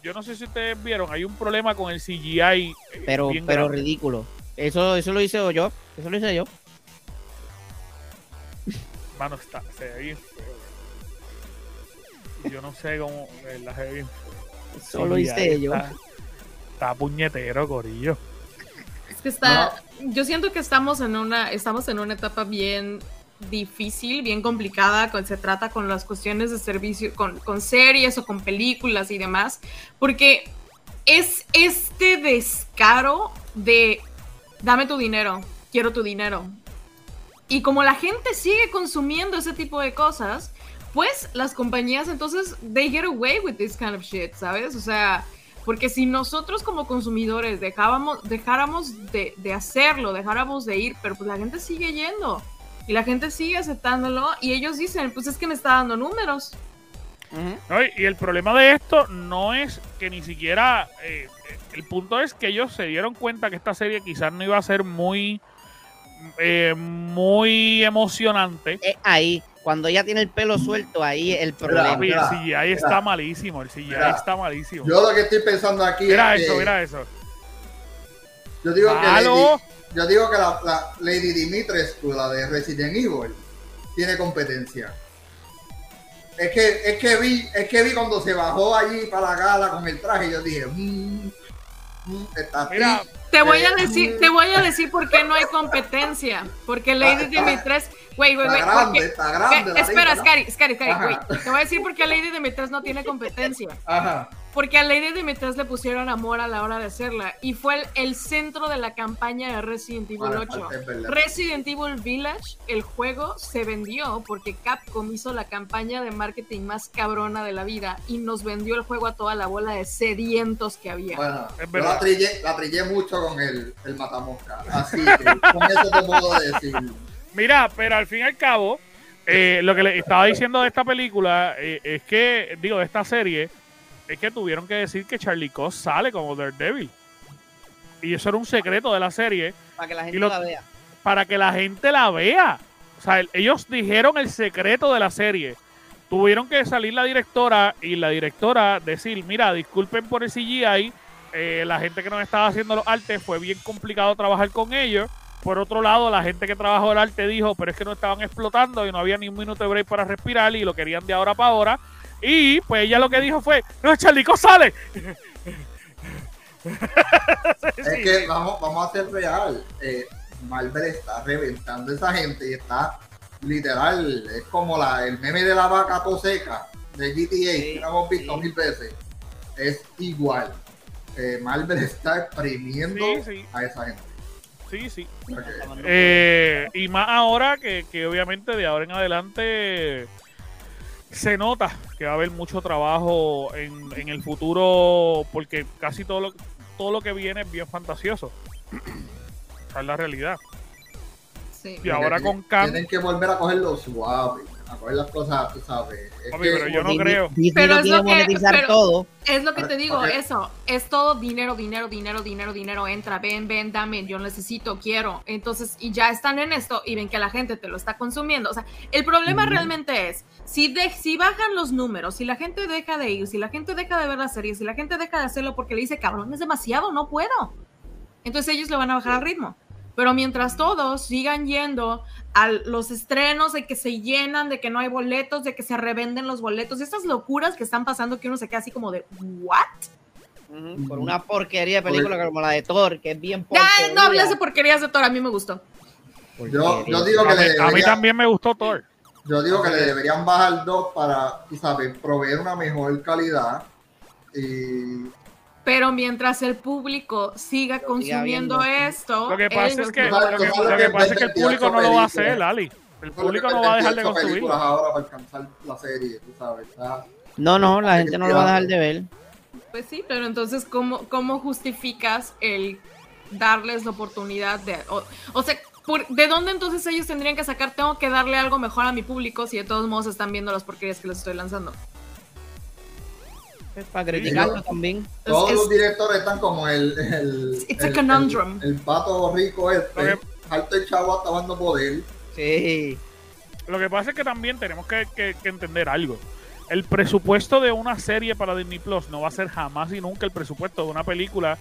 yo no sé si ustedes vieron, hay un problema con el CGI. eh, pero, pero grande. ridículo. Eso, eso lo hice yo. Eso lo hice yo. Mano, está, se ve bien feo. Yo no sé cómo, verdad, se ve bien feo. Eso lo hice yo. Está, está puñetero, corillo. es que está. Yo siento que estamos en una, estamos en una etapa bien difícil, bien complicada, cuando se trata con las cuestiones de servicio, con, con series o con películas y demás, porque es este descaro de dame tu dinero, quiero tu dinero. Y como la gente sigue consumiendo ese tipo de cosas, pues las compañías entonces, they get away with this kind of shit, ¿sabes? O sea, porque si nosotros como consumidores dejábamos, dejáramos de, de hacerlo, dejáramos de ir, pero pues la gente sigue yendo y la gente sigue aceptándolo y ellos dicen, pues es que me está dando números. No, y- el problema de esto no es que ni siquiera. eh, eh, el punto es que ellos se dieron cuenta que esta serie quizás no iba a ser muy. eh, muy emocionante. Es ahí, cuando ella tiene el pelo suelto, ahí el Mira, problema. Papi, el mira, CGI está mira. malísimo. El CGI Mira. está malísimo. Yo lo que estoy pensando aquí Mira es eso, que mira eso. yo digo que. Lady, yo digo que la, la Lady Dimitrescu, la de Resident Evil, tiene competencia. Es que, es que vi, es que vi cuando se bajó allí para la gala con el traje, yo dije, mmm, mmm, está Mira, Te voy a Eh, decir, te voy a decir por qué no hay competencia. Porque Lady Está- Dimitrescu, güey, güey, está güey. grande, porque- está grande. Espera. Scary, Scary, Scary, güey. Te voy a decir por qué Lady Dimitrescu no tiene competencia. Ajá. Porque a Lady Dimitrescu le pusieron amor a la hora de hacerla. Y fue el, el centro de la campaña de Resident Evil Bueno, 8. es verdad. Resident Evil Village, el juego se vendió porque Capcom hizo la campaña de marketing más cabrona de la vida y nos vendió el juego a toda la bola de sedientos que había. Bueno, Es yo verdad. la trillé, la trillé mucho con el, el matamosca. Así que con eso te puedo decir. Mira, pero al fin y al cabo, eh, lo que le estaba diciendo de esta película eh, es que, digo, de esta serie, es que tuvieron que decir que Charlie Cox sale como Daredevil. Y eso era un secreto de la serie Para que la gente lo- la vea. para que la gente la vea. O sea, el- ellos dijeron el secreto de la serie. Tuvieron que salir la directora y la directora decir, mira, disculpen por el CGI, eh, la gente que nos estaba haciendo los artes fue bien complicado trabajar con ellos. Por otro lado, la gente que trabajó el arte dijo, pero es que no estaban explotando y no había ni un minuto de break para respirar y lo querían de ahora para ahora. Y pues ella lo que dijo fue, no, Charlico sale. Es que vamos, vamos a ser real. Eh, Marvel está reventando a esa gente y está literal. Es como la, el meme de la vaca toseca de GTA que lo hemos visto sí. mil veces. Es igual. Eh, Marvel está exprimiendo Sí, sí. a esa gente. Sí, sí. Eh, y más ahora que, que obviamente de ahora en adelante se nota que va a haber mucho trabajo en, en el futuro porque casi todo lo, todo lo que viene es bien fantasioso. Esa es la realidad. Sí. Y ahora tienen- con Cam, Tienen que volver a cogerlo suave, a coger las cosas, tú sabes. Es que- pero yo no Disney- creo. Disney Pero no es lo que- monetizar pero- todo. Es lo que te digo, eso, es todo dinero, dinero, dinero, dinero, dinero, entra, ven, ven, dame, yo necesito, quiero. Entonces, y ya están en esto y ven que la gente te lo está consumiendo. O sea, el problema realmente es, si, de, si bajan los números, si la gente deja de ir, si la gente deja de ver la serie, si la gente deja de hacerlo porque le dice, cabrón, es demasiado, no puedo. Entonces ellos le van a bajar al ritmo. Pero mientras todos sigan yendo a los estrenos de que se llenan, de que no hay boletos, de que se revenden los boletos, estas locuras que están pasando que uno se queda así como de, ¿what? Por una porquería de película como la de Thor, que es bien Ya, porquería. no hables de porquerías de Thor, a mí me gustó. Yo, yo digo a que mí, le a mí también me gustó Thor. Yo digo que le deberían bajar dos para, sabes, proveer una mejor calidad. Y Pero mientras el público siga consumiendo esto, Lo que pasa es que, no- Tú sabes- lo tú que, sabes lo que que pasa es que el 28 público no lo va a hacer. Ali. El público no va a dejar de 28 películas construirlo. ahora para alcanzar la serie, tú sabes. está- No, no, la gente no lo va a dejar de ver. Pues sí, pero entonces, ¿cómo, cómo justificas el darles la oportunidad de... O, o sea, por- ¿de dónde entonces ellos tendrían que sacar? Tengo que darle algo mejor a mi público si de todos modos están viendo las porquerías que les estoy lanzando. Es para criticarlo también. Todos es- los directores están como el. el It's a el- conundrum. El, el pato rico este. Alto el chavo hasta dando poder. Sí. Lo que pasa es que también tenemos que, que- que entender algo. El presupuesto de una serie para Disney Plus no va a ser jamás y nunca el presupuesto de una película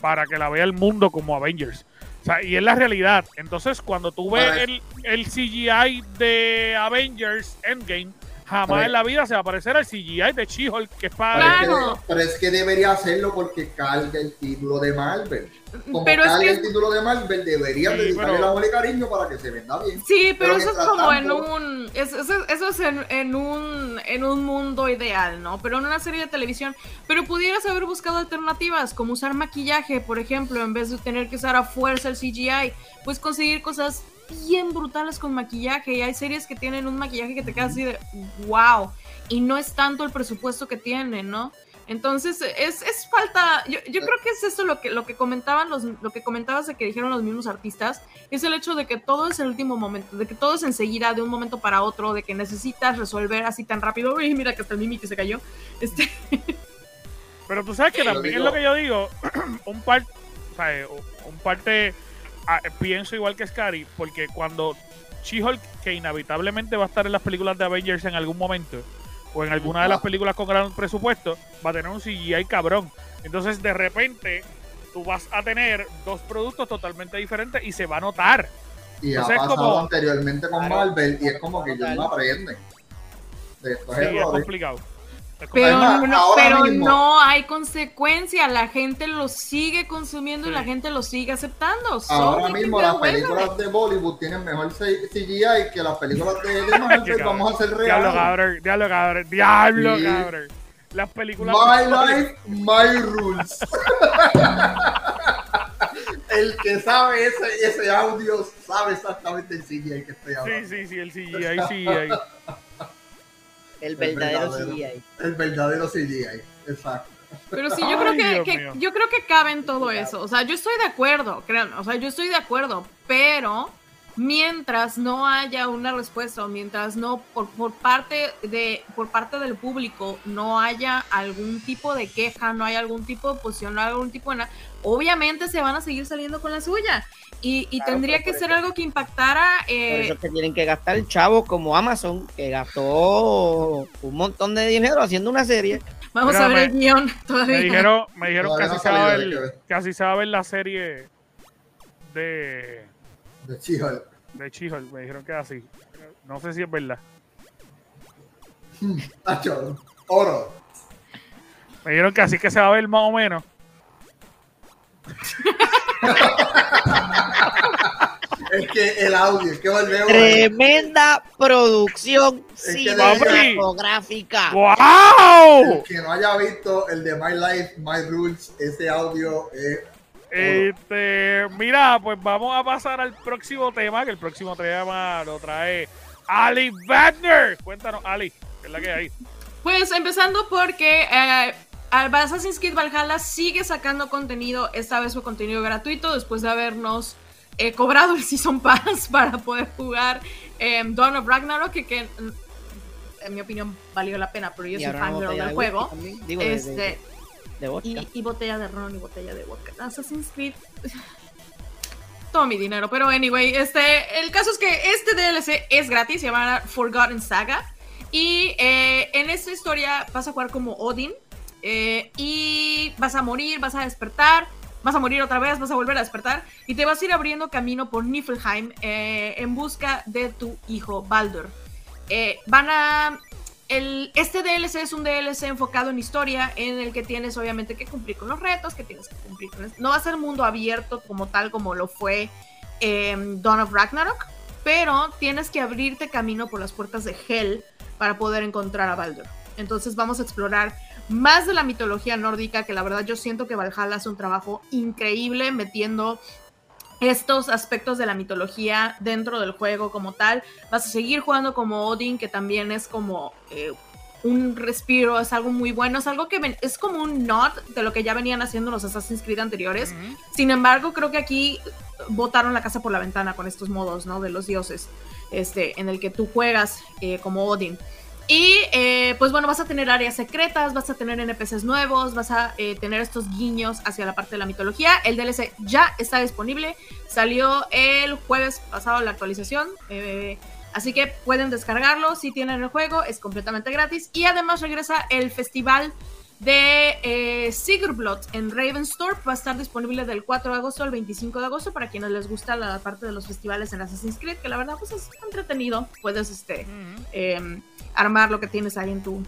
para que la vea el mundo como Avengers. O sea, y es la realidad. Entonces, cuando tú ves el, el CGI de Avengers Endgame, jamás en la vida se va a parecer al CGI de She-Hulk, que es para... Pero es, Claro. que, pero es que debería hacerlo porque carga el título de Marvel. Como Pero es que... el título de Marvel, deberían Sí, dedicarle pero- el amor y cariño para que se venda bien. Sí, pero, Pero eso es como en un. es- Eso, eso es en, en un en un mundo ideal, ¿no? Pero en una serie de televisión. Pero pudieras haber buscado alternativas, como usar maquillaje, por ejemplo, en vez de tener que usar a fuerza el CGI. Pues conseguir cosas bien brutales con maquillaje. Y hay series que tienen un maquillaje que te queda así de wow. Y no es tanto el presupuesto que tienen, ¿no? Entonces, es, es falta, yo, yo creo que es esto lo que, lo que comentaban los, lo que comentabas de que dijeron los mismos artistas, es el hecho de que todo es el último momento, de que todo es enseguida, de un momento para otro, de que necesitas resolver así tan rápido. Uy, mira que hasta el Mimi que se cayó. Este, Pero tú sabes que Lo también es lo que yo digo, un par, o sea, eh, un parte ah, pienso igual que Scary, porque cuando She-Hulk, que inevitablemente va a estar en las películas de Avengers en algún momento, o en alguna de las películas con gran presupuesto, va a tener un CGI cabrón. Entonces, de repente, tú vas a tener dos productos totalmente diferentes y se va a notar. Y ha Entonces es pasado como- anteriormente con Claro. Marvel y es como que ellos no aprenden. Sí, es complicado. Pero, Además, no, ahora pero mismo- no hay consecuencia, la gente lo sigue consumiendo y Sí. la gente lo sigue aceptando. Ahora Sorry, mismo las películas de Bollywood tienen mejor CGI que las películas de, de Marvel. Cabrón. Vamos a hacer Diablo, real. cabrón. Diablo, cabrón. Diablo, Sí. cabrón. Las películas. My life, my rules. El que sabe ese, ese audio sabe exactamente el CGI que estoy Sí, hablando. sí, sí, el CGI, CGI. El verdadero verdadero. CGI. El verdadero CGI, exacto. Pero sí, yo creo Ay, que, yo creo que cabe en todo eso. O sea, yo estoy de acuerdo, créanme. O sea, yo estoy de acuerdo, pero mientras no haya una respuesta o mientras no por, por parte de por parte del público no haya algún tipo de queja, no haya algún tipo de posición, no haya algún tipo de nada, obviamente se van a seguir saliendo con la suya. Y, y Claro, tendría pues, que por ser eso. algo que impactara Por eh, eso es que tienen que gastar chavos como Amazon, que gastó un montón de dinero haciendo una serie. Vamos Mira, a ver me- el guion todavía. Me dijeron, me dijeron Todavía casi no se va a salió, hay que casi se va a ver la serie de, De She-Hulk. de She-Hulk. Me dijeron que así. No sé si es verdad. Nacho, oro. Me dijeron que así que se va a ver más o menos. Es que el audio, es que volvemos. Tremenda producción Es que cinematográfica. El ¡Wow! que no haya visto el de My Life, My Rules, ese audio es. Este, mira, pues vamos a pasar al próximo tema, que el próximo tema lo trae Ali Wagner. Cuéntanos, Ali, ¿qué es la que hay? Pues empezando porque eh, Assassin's Creed Valhalla sigue sacando contenido, esta vez fue contenido gratuito después de habernos eh, cobrado el Season Pass para poder jugar eh, Dawn of Ragnarok, que, que, mm, en mi opinión valió la pena, pero yo Y soy botella del de juego. de- de- Este, de vodka. y, y botella de ron y botella de vodka. Assassin's Creed. Todo mi dinero, pero anyway, este, el caso es que este DLC es gratis, se llama Forgotten Saga. Y eh, en esta historia vas a jugar como Odin. eh, y vas a morir, vas a despertar, vas a morir otra vez, vas a volver a despertar. Y te vas a ir abriendo camino por Niflheim eh, en busca de tu hijo Baldur. Eh, van a el, este DLC es un DLC enfocado en historia, en el que tienes obviamente que cumplir con los retos, que tienes que cumplir con... No va a ser mundo abierto como tal, como lo fue eh, Dawn of Ragnarok, pero tienes que abrirte camino por las puertas de Hell para poder encontrar a Baldur. Entonces vamos a explorar más de la mitología nórdica, que la verdad yo siento que Valhalla hace un trabajo increíble metiendo estos aspectos de la mitología dentro del juego como tal. Vas a seguir jugando como Odin, que también es como eh, un respiro, es algo muy bueno, es algo que ven- es como un nod de lo que ya venían haciendo los Assassin's Creed anteriores. Sin embargo, creo que aquí botaron la casa por la ventana con estos modos, ¿no? De los dioses, este, en el que tú juegas eh, como Odin. Y eh, pues bueno, vas a tener áreas secretas, vas a tener NPCs nuevos, vas a eh, tener estos guiños hacia la parte de la mitología. El DLC ya está disponible, salió el jueves pasado la actualización, eh, así que pueden descargarlo si tienen el juego, es completamente gratis. Y además regresa el festival de eh, Sigurblot en Ravensthorpe. Va a estar disponible del 4 de agosto al 25 de agosto para quienes les gusta la parte de los festivales en Assassin's Creed, que la verdad pues es entretenido. Puedes este, eh, armar lo que tienes ahí en tu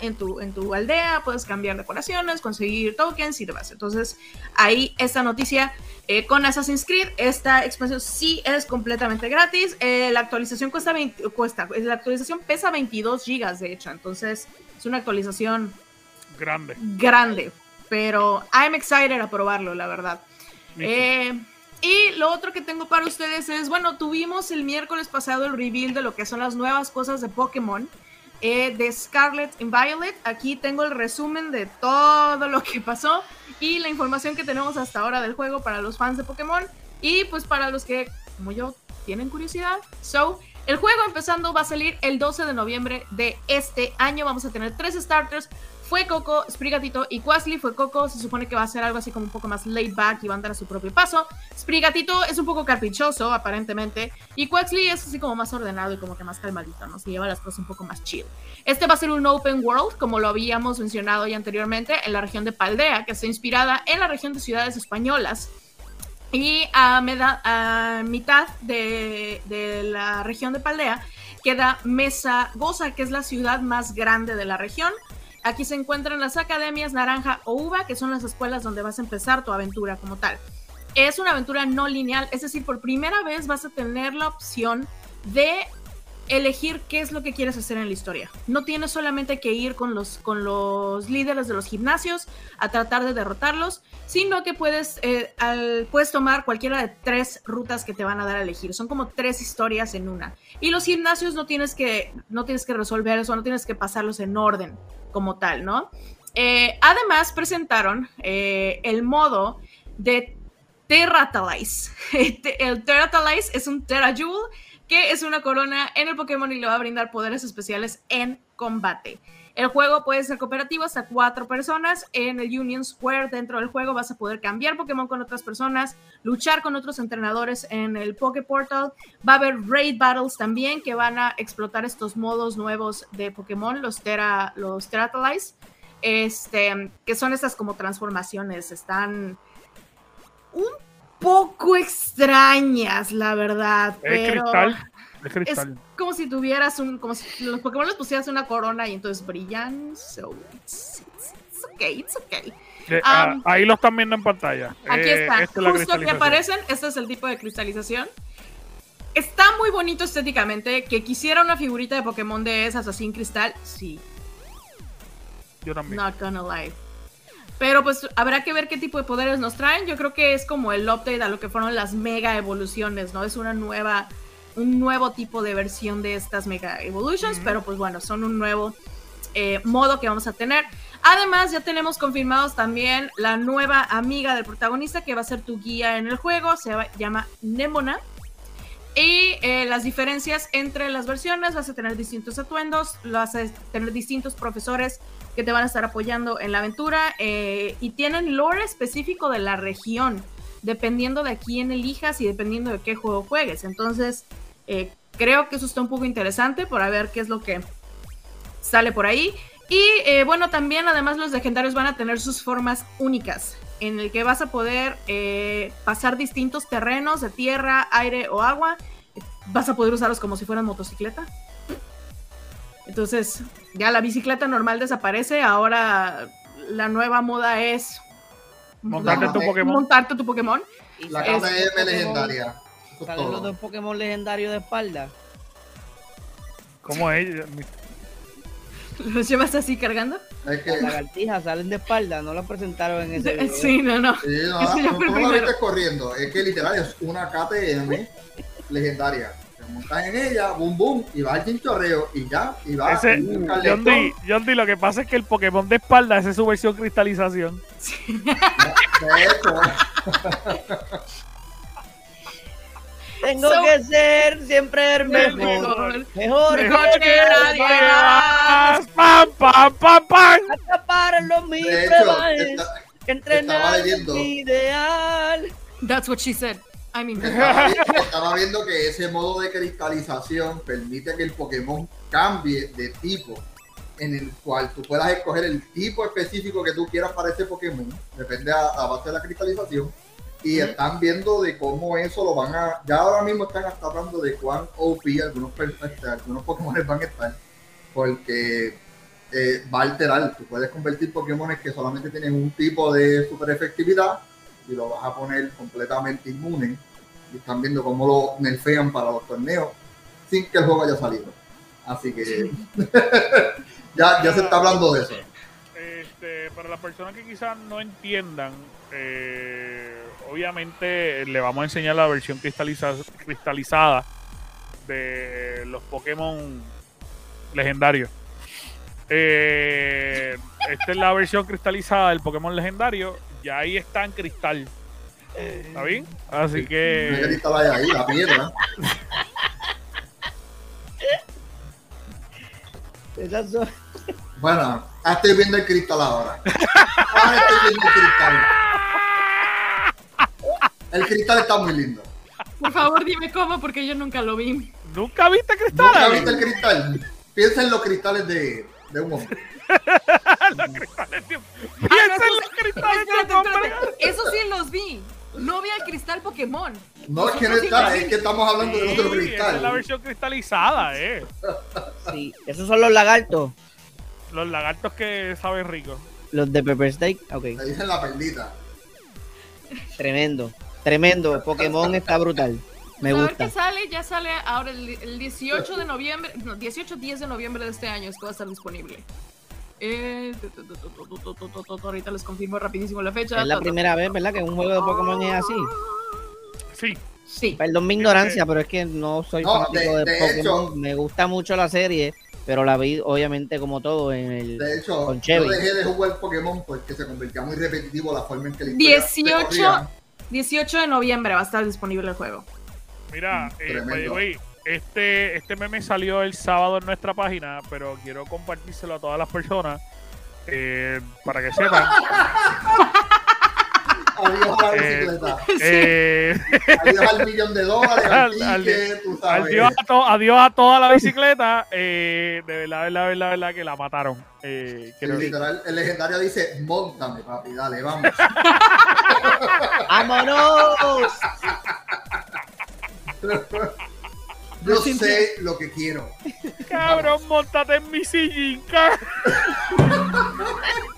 en tu, en tu aldea, puedes cambiar decoraciones, conseguir tokens y demás. Entonces, ahí esta noticia eh, con Assassin's Creed, esta expansión sí es completamente gratis. Eh, la actualización cuesta 20, cuesta, la actualización pesa 22 gigas de hecho, entonces es una actualización Grande. grande, pero I'm excited a probarlo, la verdad. Eh, y lo otro que tengo para ustedes es, bueno, tuvimos el miércoles pasado el reveal de lo que son las nuevas cosas de Pokémon. eh, de Scarlet y Violet. Aquí tengo el resumen de todo lo que pasó y la información que tenemos hasta ahora del juego para los fans de Pokémon y pues para los que, como yo, tienen curiosidad. So, el juego empezando va a salir el 12 de noviembre de este año. Vamos a tener tres starters. Fue Coco, Sprigatito y Quaxly. Fue Coco, se supone que va a ser algo así como un poco más laid back y va a andar a su propio paso. Sprigatito es un poco caprichoso, aparentemente. Y Quaxly es así como más ordenado y como que más calmadito, ¿no? Se lleva las cosas un poco más chill. Este va a ser un open world, como lo habíamos mencionado ya anteriormente, en la región de Paldea, que está inspirada en la región de ciudades españolas. Y a mitad de, de la región de Paldea queda Mesa Goza, que es la ciudad más grande de la región. Aquí se encuentran las academias Naranja o Uva, que son las escuelas donde vas a empezar tu aventura como tal. Es una aventura no lineal, es decir, por primera vez vas a tener la opción de elegir qué es lo que quieres hacer en la historia. No tienes solamente que ir con los, con los líderes de los gimnasios a tratar de derrotarlos, sino que puedes, eh, puedes tomar cualquiera de tres rutas que te van a dar a elegir. Son como tres historias en una. Y los gimnasios no tienes que, no tienes que resolver eso, no tienes que pasarlos en orden como tal, ¿no? Eh, además, presentaron eh, el modo de Terratalize. el Terratalize es un Terajewel que es una corona en el Pokémon y le va a brindar poderes especiales en combate. El juego puede ser cooperativo hasta cuatro personas. En el Union Square, dentro del juego, vas a poder cambiar Pokémon con otras personas, luchar con otros entrenadores en el Poké Portal. Va a haber Raid Battles también que van a explotar estos modos nuevos de Pokémon, los Tera, los Teratalize, este, que son estas como transformaciones. Están un poco extrañas, la verdad. Es cristal. Es cristal. Es como si tuvieras un. Como si los Pokémon les pusieras una corona y entonces brillan. So it's, it's, okay, it's okay. Eh, ah, um, ahí lo están viendo en pantalla. Aquí eh, está. Justo que aparecen, este es el tipo de cristalización. Está muy bonito estéticamente. Que quisiera una figurita de Pokémon de esas así en cristal, sí. Yo también. Not gonna lie. Pero pues habrá que ver qué tipo de poderes nos traen. Yo creo que es como el update a lo que fueron las mega evoluciones, ¿no? Es una nueva, un nuevo tipo de versión de estas mega evolutions, pero pues bueno, son un nuevo eh, modo que vamos a tener. Además, ya tenemos confirmados también la nueva amiga del protagonista que va a ser tu guía en el juego, se llama Nemona. Y eh, las diferencias entre las versiones, vas a tener distintos atuendos, vas a tener distintos profesores que te van a estar apoyando en la aventura eh, y tienen lore específico de la región, dependiendo de quién elijas y dependiendo de qué juego juegues. Entonces, eh, creo que eso está un poco interesante para ver qué es lo que sale por ahí. Y eh, bueno, también además los legendarios van a tener sus formas únicas, en el que vas a poder pasar distintos terrenos de tierra, aire o agua. Vas a poder usarlos como si fueran motocicleta. Entonces, ya la bicicleta normal desaparece, ahora la nueva moda es montarte tu Pokémon. Montarte tu Pokémon. La KTM legendaria. ¿Salen los dos Pokémon legendarios de espalda? ¿Cómo es? ¿Los llevas así cargando? Es que... Las lagartijas salen de espalda, no lo presentaron en ese video. Sí, no, no. Sí, no, no, no, no corriendo. Es que literal es una KTM legendaria montas en ella, boom boom, y va al chinchorreo y ya, y va. Ese, John, D, John D, lo que pasa es que el Pokémon de espalda, esa es su versión cristalización. Tengo que ser siempre el mejor. Mejor, mejor, mejor que, nadie más. Pam, pam, pam, pam. Atrapar los mil Entrenar ideal. That's what she said. Estaba viendo, que ese modo de cristalización permite que el Pokémon cambie de tipo, en el cual tú puedas escoger el tipo específico que tú quieras para ese Pokémon, depende a, base de la cristalización. Y están viendo de cómo eso lo van a. Ya ahora mismo están hasta hablando de cuán OP algunos, este, algunos Pokémon van a estar, porque eh, va a alterar. Tú puedes convertir Pokémon que solamente tienen un tipo de super efectividad y lo vas a poner completamente inmune. Y están viendo cómo lo nerfean para los torneos sin que el juego haya salido. Así que ya, ya se está hablando de eso. Este, para las personas que quizás no entiendan, eh, obviamente le vamos a enseñar la versión cristalizada de los Pokémon legendarios. Eh, esta es la versión cristalizada del Pokémon legendario ya ahí está en cristal. ¿Está bien? Así que. ¿Qué cristal hay ahí? La piedra. Esas son... Bueno, estoy viendo el cristal ahora. Ahora estoy viendo el cristal. El cristal está muy lindo. Por favor, dime cómo, porque yo nunca lo vi. ¿Nunca viste cristal? ¿Nunca viste el cristal? Piensa en los cristales de, de un hombre. los cristales de... Piensa en los cristales de un hombre. Eso sí los vi. No vi al cristal Pokémon. No, es que no está, es que estamos hablando de otro cristal. es la versión cristalizada, eh. Sí, esos son los lagartos, Los lagartos que saben rico. los de Pepper Steak. Ok, Le dicen la perlita. tremendo, Tremendo, Pokémon está brutal. Me ¿Saber gusta. que sale? Ya sale ahora el, 18 de noviembre, no, 18, 10 de noviembre de este año, esto va a estar disponible. Ahorita les confirmo rapidísimo la fecha. Es la primera vez, ¿verdad? Que un juego de Pokémon es así. Sí. Sí. Perdón mi ignorancia, pero es que no soy fanático de, Pokémon. Me gusta mucho la serie, pero la vi obviamente como todo en el. De hecho, con yo dejé de jugar Pokémon porque se convirtió muy repetitivo la forma en que la 18. 18 de noviembre va a estar disponible el juego. mira, eh, way, este, este meme salió el sábado en nuestra página, pero quiero compartírselo a todas las personas eh, para que sepan. Adiós a la Eh, bicicleta. eh, Adiós al millón de dólares, al, Al- al- ticket, tú sabes. adiós, a to- adiós a toda la bicicleta. eh, de verdad, verdad, verdad, verdad que la mataron. Eh, Sí, literal, el legendario dice, montame, papi, dale, vamos. ¡Vámonos! Yo sé lo que quiero. Cabrón, montate en mi sillín, cabrón.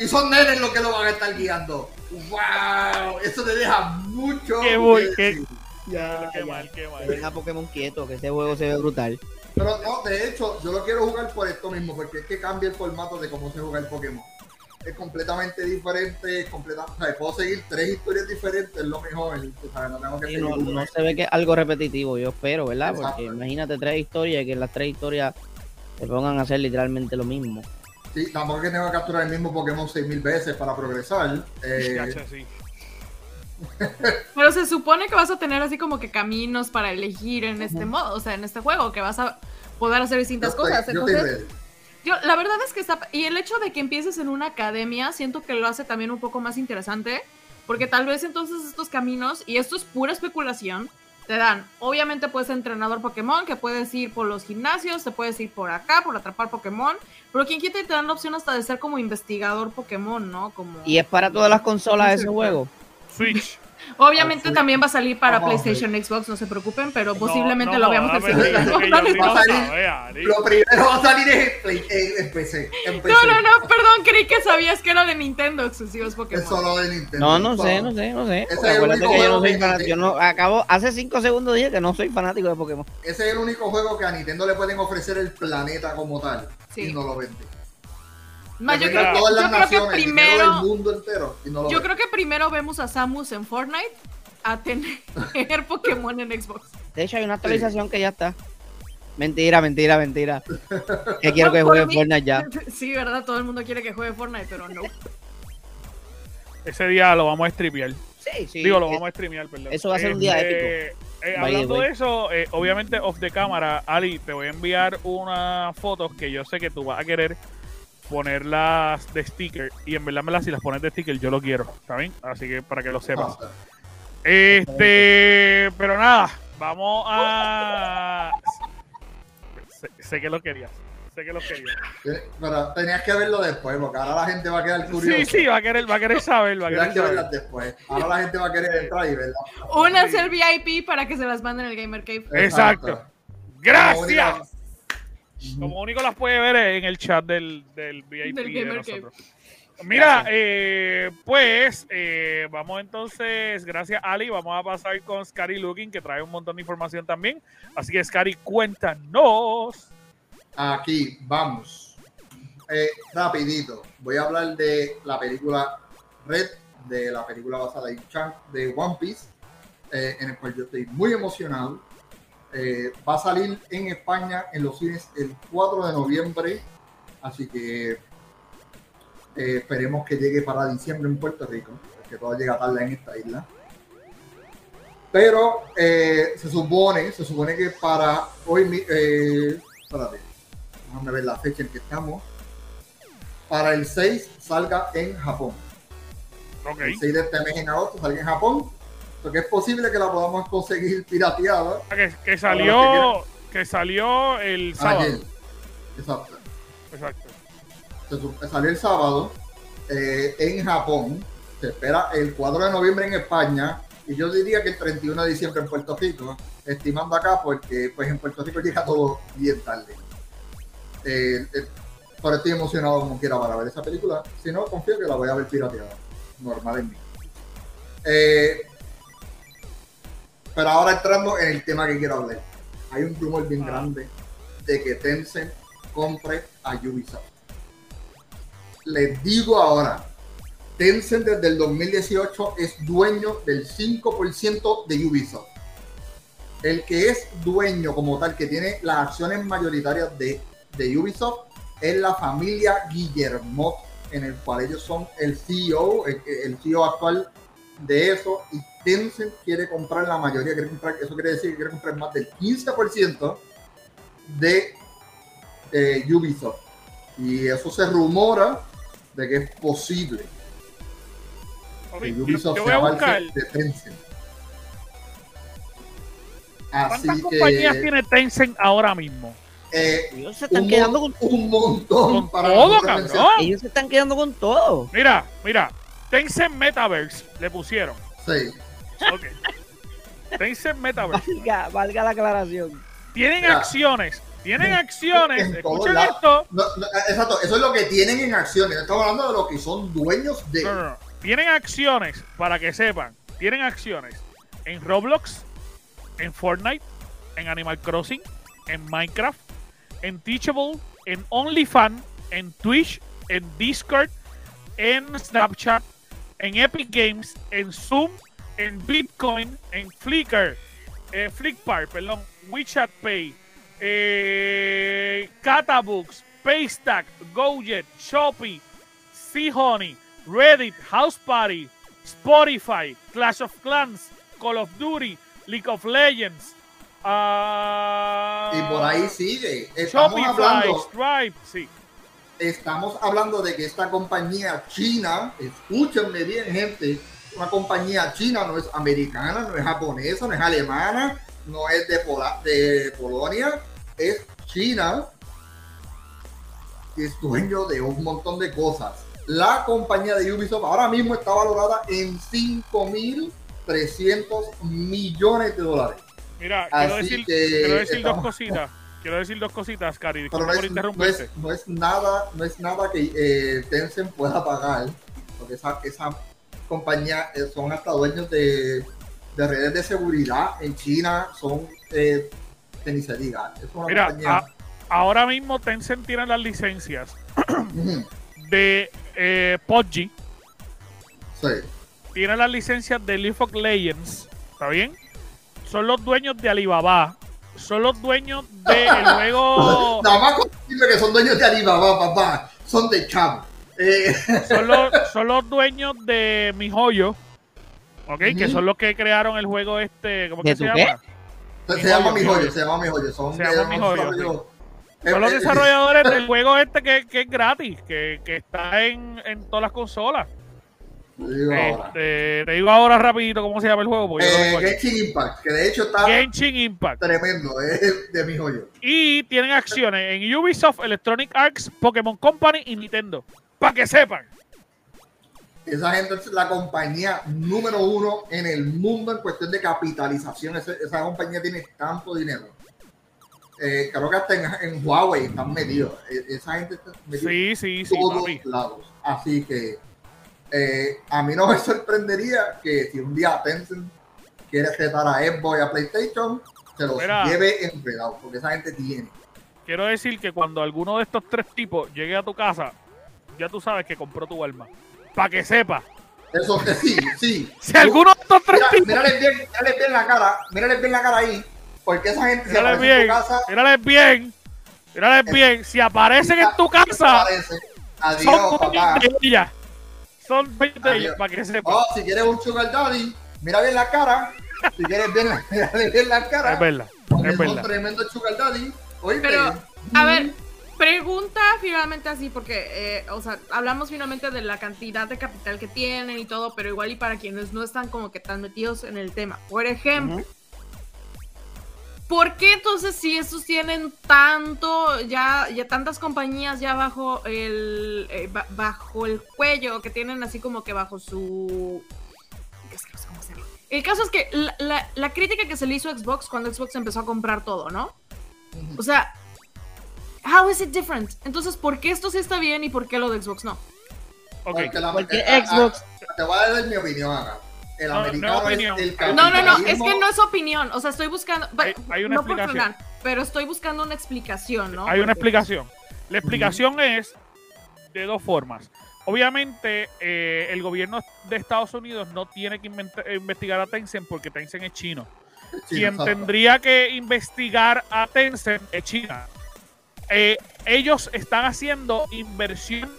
Y son nenes los que lo van a estar guiando. ¡Wow! Eso te deja mucho. Qué voy, que qué-. Ya, Qué ya. mal, qué mal. Que venga Pokémon quieto, que ese juego se ve brutal. Pero no, de hecho, yo lo quiero jugar por esto mismo, porque es que cambia el formato de cómo se juega el Pokémon. Es completamente diferente, es completa, o sea, puedo seguir tres historias diferentes, es lo mejor, sabes, no tengo que Y seguir no, no se ve que es algo repetitivo, yo espero, ¿verdad? Porque Exacto. imagínate tres historias y que las tres historias se pongan a hacer literalmente lo mismo. Sí, tampoco es que tengo que capturar el mismo Pokémon 6000 veces para progresar. Eh, sí. Pero se supone que vas a tener así como que caminos para elegir en este modo, o sea, en este juego, que vas a poder hacer yo distintas estoy, cosas. yo Entonces, ready. yo, la verdad es que está. Y el hecho de que empieces en una academia, siento que lo hace también un poco más interesante. Porque tal vez entonces estos caminos, y esto es pura especulación, te dan. Obviamente puedes ser entrenador Pokémon, que puedes ir por los gimnasios, te puedes ir por acá, por atrapar Pokémon. Pero quien quita y te dan la opción hasta de ser como investigador Pokémon, ¿no? Como. Y es para todas las consolas ese juego. Switch. Obviamente sí. también va a salir para Vamos. PlayStation, Xbox, no se preocupen, pero posiblemente no lo veamos lo primero va a salir es en, Play- en- en PC. en PC. No, no, no, perdón, creí que sabías que era de Nintendo exclusivos Pokémon. Es solo de Nintendo. No, no sé, no sé, no sé. Ese Porque es el acuérdate único que yo no soy fanático. Yo no, acabo, hace cinco segundos dije que no soy fanático de Pokémon. Ese es el único juego que a Nintendo le pueden ofrecer el planeta como tal. Sí. Y no lo vende. Más, yo creo, que, todas las yo creo que naciones, el dinero del primero, mundo entero. Y no lo yo creo que primero vemos a Samus en Fortnite a tener Pokémon en Xbox. De hecho, hay una actualización que ya está. Mentira, mentira, mentira. Que quiero que No, juegue mí- Fortnite ya. Sí, verdad, todo el mundo quiere que juegue Fortnite, pero no. Ese día lo vamos a streamear. Sí, sí. Digo, lo es- vamos a streamear, perdón. eso va a ser un día Este, eh, By the hablando de eso, eh, obviamente off the cámara, Ali, te voy a enviar unas fotos que yo sé que tú vas a querer ponerlas de sticker. Y en verdad, me las si las pones de sticker, yo lo quiero. ¿Está bien? Así que para que lo sepas. Ah, Este, pero nada, vamos a. Sé, sé que lo querías. Sé que lo querías. eh, Pero tenías que verlo después, porque ahora la gente va a quedar curiosa. Sí, sí, va a querer, va a querer saber, va a que verlas después. Ahora la gente va a querer entrar y verlas. Únanse al VIP para que se las manden en el Gamer Cave. Exacto. Gracias. Como único las puede ver en el chat del, del VIP Del de nosotros. Mira, eh, pues eh, vamos entonces, gracias Ali, vamos a pasar con Scary Looking que trae un montón de información también. Así que Scary, cuéntanos. Aquí, vamos. Eh, rapidito. Voy a hablar de la película Red, de la película basada en Chunk de One Piece, eh, en el cual yo estoy muy emocionado. Eh, va a salir en España en los cines el 4 de noviembre, así que eh, esperemos que llegue para diciembre en Puerto Rico, porque todo llega tarde en esta isla. Pero eh, se supone, se supone que para hoy, eh, espérate, déjame ver la fecha en que estamos. Para el 6 salga en Japón. Ok. El 6 de este mes en agosto salga en Japón. Porque es posible que la podamos conseguir pirateada Que, que salió, que salió el sábado. ayer. Exacto. Exacto. Se salió el sábado eh, en Japón. se espera el 4 de noviembre en España y yo diría que el 31 de diciembre en Puerto Rico, estimando acá porque pues en Puerto Rico llega todo bien tarde. Eh, eh, pero estoy emocionado como quiera para ver esa película. Si no, confío que la voy a ver pirateada. Normal en mí. Eh, pero ahora entrando en el tema que quiero hablar. Hay un rumor bien grande de que Tencent compre a Ubisoft. Les digo ahora, Tencent desde el 2018 es dueño del 5% de Ubisoft. El que es dueño como tal, que tiene las acciones mayoritarias de, de Ubisoft, es la familia Guillermo, en el cual ellos son el CEO, el, el CEO actual de eso, y Tencent quiere comprar la mayoría, quiere comprar, eso quiere decir que quiere comprar más del 15% de eh, Ubisoft. Y eso se rumora de que es posible que Ubisoft yo voy a sea buscar parte de Tencent. cuántas compañías tiene Tencent ahora mismo. eh, Ellos se están un, quedando mon- con, un montón Con para todo, cabrón. ellos se están quedando con todo. Mira, mira, Tencent Metaverse le pusieron. Sí. Ok. Tencent Metaverse. Valga, valga la aclaración. Tienen Mira. acciones. Tienen acciones. En Escuchen lados. esto. No, no, exacto, eso es lo que tienen en acciones. Estamos hablando de lo que son dueños de. No, no, no. Tienen acciones, para que sepan. Tienen acciones en Roblox, en Fortnite, en Animal Crossing, en Minecraft, en Teachable, en OnlyFans, en Twitch, en Discord, en Snapchat, en Epic Games, en Zoom, en Bitcoin, en Flickr, eh, perdón, WeChat Pay, eh, Catabooks, Paystack, Gojet, Shopee, Sea Honey, Reddit, House Party, Spotify, Clash of Clans, Call of Duty, League of Legends. ah, Y por ahí sigue. Estamos Shopify, hablando, Stripe, sí. Estamos hablando de que esta compañía china, escúchenme bien, gente, una compañía china no es americana, no es japonesa, no es alemana, no es de, Pola- de Polonia, es china y es dueño de un montón de cosas. La compañía de Ubisoft ahora mismo está valorada en 5.300 millones de dólares. Mira, quiero decir, que quiero decir dos cositas. Quiero decir dos cositas, Cari. Pero no es, no, interrumpirte. es, no es nada, no es nada que eh, Tencent pueda pagar, porque esa, esa compañía eh, son hasta dueños de, de redes de seguridad en China, son eh, que ni se diga. Es una Mira, compañía. a- ahora mismo Tencent tiene las licencias de eh, PUBG, sí. tiene las licencias de League of Legends, ¿está bien? Son los dueños de Alibaba, son los dueños del juego, Nada más posible que son dueños de Alibaba, papá. Son de Cham. Eh, son los, son los dueños de Mi Joyo, ¿ok? Que son los que crearon el juego este, ¿cómo ¿De que se llama? se, llama Mi Joyo, se llama Mi Joyo. Son Se de llama unos Mi Joyo, Son los eh, eh, desarrolladores del juego este que, que es gratis, que, que está en, en todas las consolas. Te digo ahora. Este, te digo ahora rapidito cómo se llama el juego. Eh. Genshin Impact, que de hecho está Genshin Impact. tremendo, es de Mi Joyo. Y tienen acciones en Ubisoft, Electronic Arts, Pokémon Company y Nintendo. Para que sepan. Esa gente es la compañía número uno en el mundo en cuestión de capitalización. Esa compañía tiene tanto dinero. Eh, creo que hasta en, en Huawei están metidos. Eh, Esa gente está metida Sí, sí, sí, en todos lados. Así que eh, a mí no me sorprendería que si un día Tencent quiere retar a Xbox y a PlayStation, se los Mira. lleve enredados, porque esa gente tiene. Quiero decir que cuando alguno de estos tres tipos llegue a tu casa, ya tú sabes que compró tu alma. Para que sepa. Eso que sí, sí. Si alguno de estos tres Mira, tipos. mírales bien, mírales bien la cara, mírales bien la cara ahí, porque esa gente se aparece en bien. tu casa, Mírales bien. Mírales bien. Si aparecen en tu casa, aparece. Adiós, son papá. Son dueños de Adiós. ella, para que sepa. Oh, si quieres un sugar daddy, mira bien la cara. Si quieres bien la, bien la cara. Es verdad. Es verdad. tremendo sugar daddy. Oíste, Pero, a ver, pregunta finalmente así, porque, eh, o sea, hablamos finalmente de la cantidad de capital que tienen y todo, pero igual y para quienes no están como que tan metidos en el tema. Por ejemplo, ¿por qué entonces si estos tienen tanto, ya, ya tantas compañías ya bajo el, eh, ba- bajo el cuello, que tienen así como que bajo su... es que no sé cómo hacerlo. El caso es que la, la- la crítica que se le hizo a Xbox cuando Xbox empezó a comprar todo, ¿no? O sea, how is it different? Entonces, ¿por qué esto sí está bien y por qué lo de Xbox no? Ok. Porque, la- Porque Xbox- ah, te voy a dar mi opinión acá. El No, no americano es opinión. es el No, no, no, es que no es opinión. O sea, estoy buscando. Hay- hay una no por explicación. frenar, pero estoy buscando una explicación, ¿no? Hay una explicación. La explicación es de dos formas. Obviamente, eh, el gobierno de Estados Unidos no tiene que investigar a Tencent porque Tencent es chino. Sí, Quien exacto. tendría que investigar a Tencent es China. Eh, ellos están haciendo inversión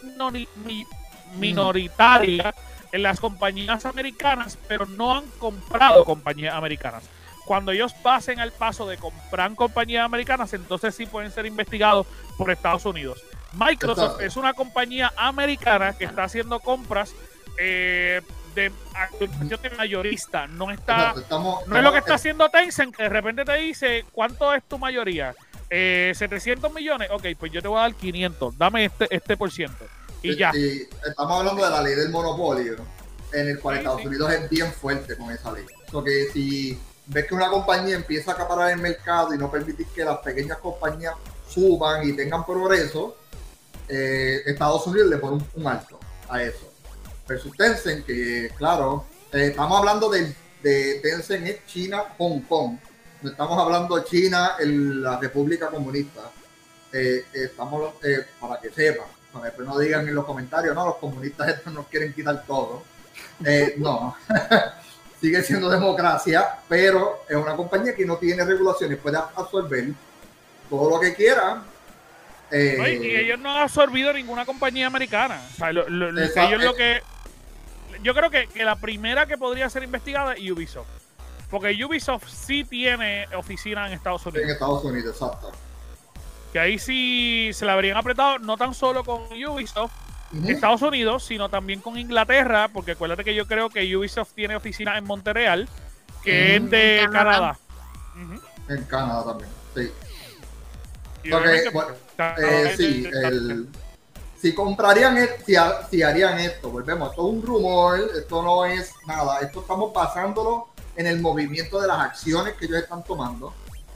minoritaria en las compañías americanas, pero no han comprado compañías americanas. Cuando ellos pasen al paso de comprar compañías americanas, entonces sí pueden ser investigados por Estados Unidos. Microsoft es una compañía americana que está haciendo compras eh, de actualización de mayorista. No está Exacto, estamos- no es lo que está haciendo Tencent, que de repente te dice, ¿cuánto es tu mayoría? Eh, 700 millones. Ok, pues yo te voy a dar 500. Dame este, este por ciento. Y ya. Sí, estamos hablando de la ley del monopolio, en el cual Sí, Estados sí. Unidos es bien fuerte con esa ley. O que si ves que una compañía empieza a acaparar el mercado y no permitir que las pequeñas compañías suban y tengan progreso, eh, Estados Unidos le pone un, un alto a eso. Versus Tencent, que claro, eh, estamos hablando de, de Tencent es China, Hong Kong. No estamos hablando de China, el- la República Comunista. Eh, eh, estamos, eh, para que sepan, después no digan en los comentarios, no, los comunistas estos nos quieren quitar todo. Eh, no, sigue siendo democracia, pero es una compañía que no tiene regulaciones, puede absorber todo lo que quiera. Eh, No, y, ellos no han absorbido ninguna compañía americana. O sea, lo- lo- ellos lo que. Yo creo que, que la primera que podría ser investigada es Ubisoft. Porque Ubisoft sí tiene oficina en Estados en Unidos. Estados Unidos, exacto. Que ahí sí se la habrían apretado, no tan solo con Ubisoft. Estados Unidos, sino también con Inglaterra, porque acuérdate que yo creo que Ubisoft tiene oficina en Montreal, que es de En Canadá. En Canadá también, sí. Bueno, pues, Eh, sí, el, si comprarían, el- si, ha- si harían esto, volvemos, esto es un rumor, esto no es nada, esto estamos basándolo en el movimiento de las acciones que ellos están tomando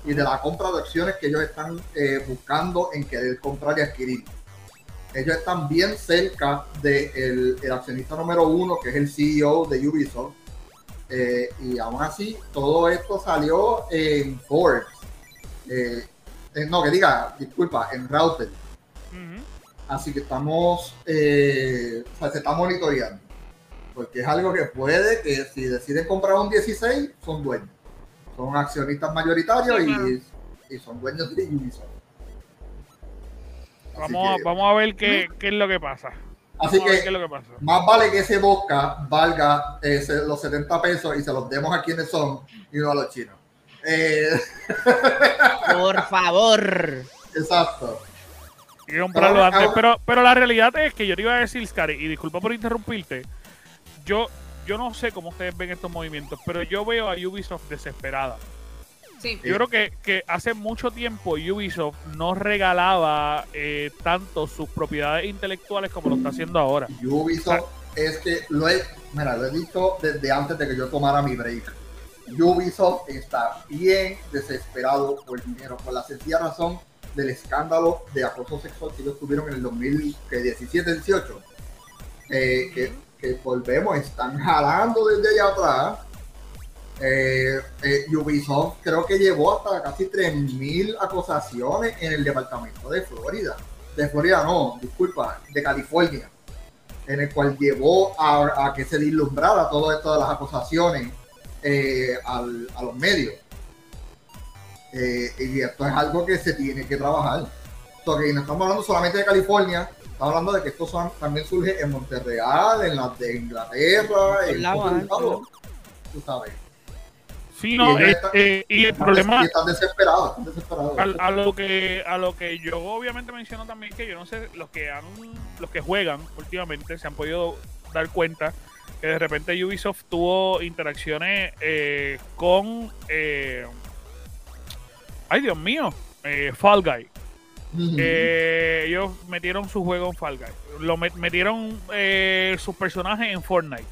y de la compra de acciones que ellos están eh, buscando en querer comprar y adquirir. Ellos están bien cerca del el accionista número uno, que es el CEO de Ubisoft, eh, y aún así todo esto salió en Forbes. Eh, no, que diga, disculpa, en Router. Así que estamos, eh, o sea, se está monitoreando. Porque es algo que puede que si deciden comprar un 16, son dueños. Son accionistas mayoritarios Sí, y- claro. y, son dueños de Ubisoft. Vamos, que- vamos a ver qué, qué es lo que pasa. Así Vamos que- qué es lo que pasa. Más vale que ese vodka valga eh, los 70 pesos y se los demos a quienes son y no a los chinos. Eh, Por favor. exacto. Que comprarlo antes. ahora- Pero, pero la realidad es que yo te iba a decir, Scary, y disculpa por interrumpirte. Yo, yo no sé cómo ustedes ven estos movimientos, pero yo veo a Ubisoft desesperada. Sí. Yo creo que, que hace mucho tiempo Ubisoft no regalaba eh, tanto sus propiedades intelectuales como lo está haciendo ahora. Ubisoft es que lo he, mira, lo he dicho desde antes de que yo tomara mi break. Ubisoft está bien desesperado por dinero, por la sencilla razón del escándalo de acoso sexual que ellos tuvieron en el 2017-18. Eh, que, que volvemos, están jalando desde allá atrás. Eh, eh, Ubisoft creo que llevó hasta casi 3.000 acusaciones en el departamento de Florida. De Florida no, disculpa, de California en el cual llevó a, que se deslumbrara todo esto de las acusaciones eh, a los medios. Y esto es algo que se tiene que trabajar. Porque no estamos hablando solamente de California, estamos hablando de que esto son- también surge en Montreal, en las de Inglaterra, en estados, tú sabes. Sí, no, Y eh, eh, y el problema, Y están desesperados, están desesperados. a, a lo que a lo que yo obviamente menciono también que yo no sé los que han los que juegan últimamente se han podido dar cuenta que de repente Ubisoft tuvo interacciones eh, con eh, Ay, Dios mío. eh, Fall Guy. Eh, ellos metieron su juego en Fall Guy. Lo met- metieron eh, sus personajes en Fortnite.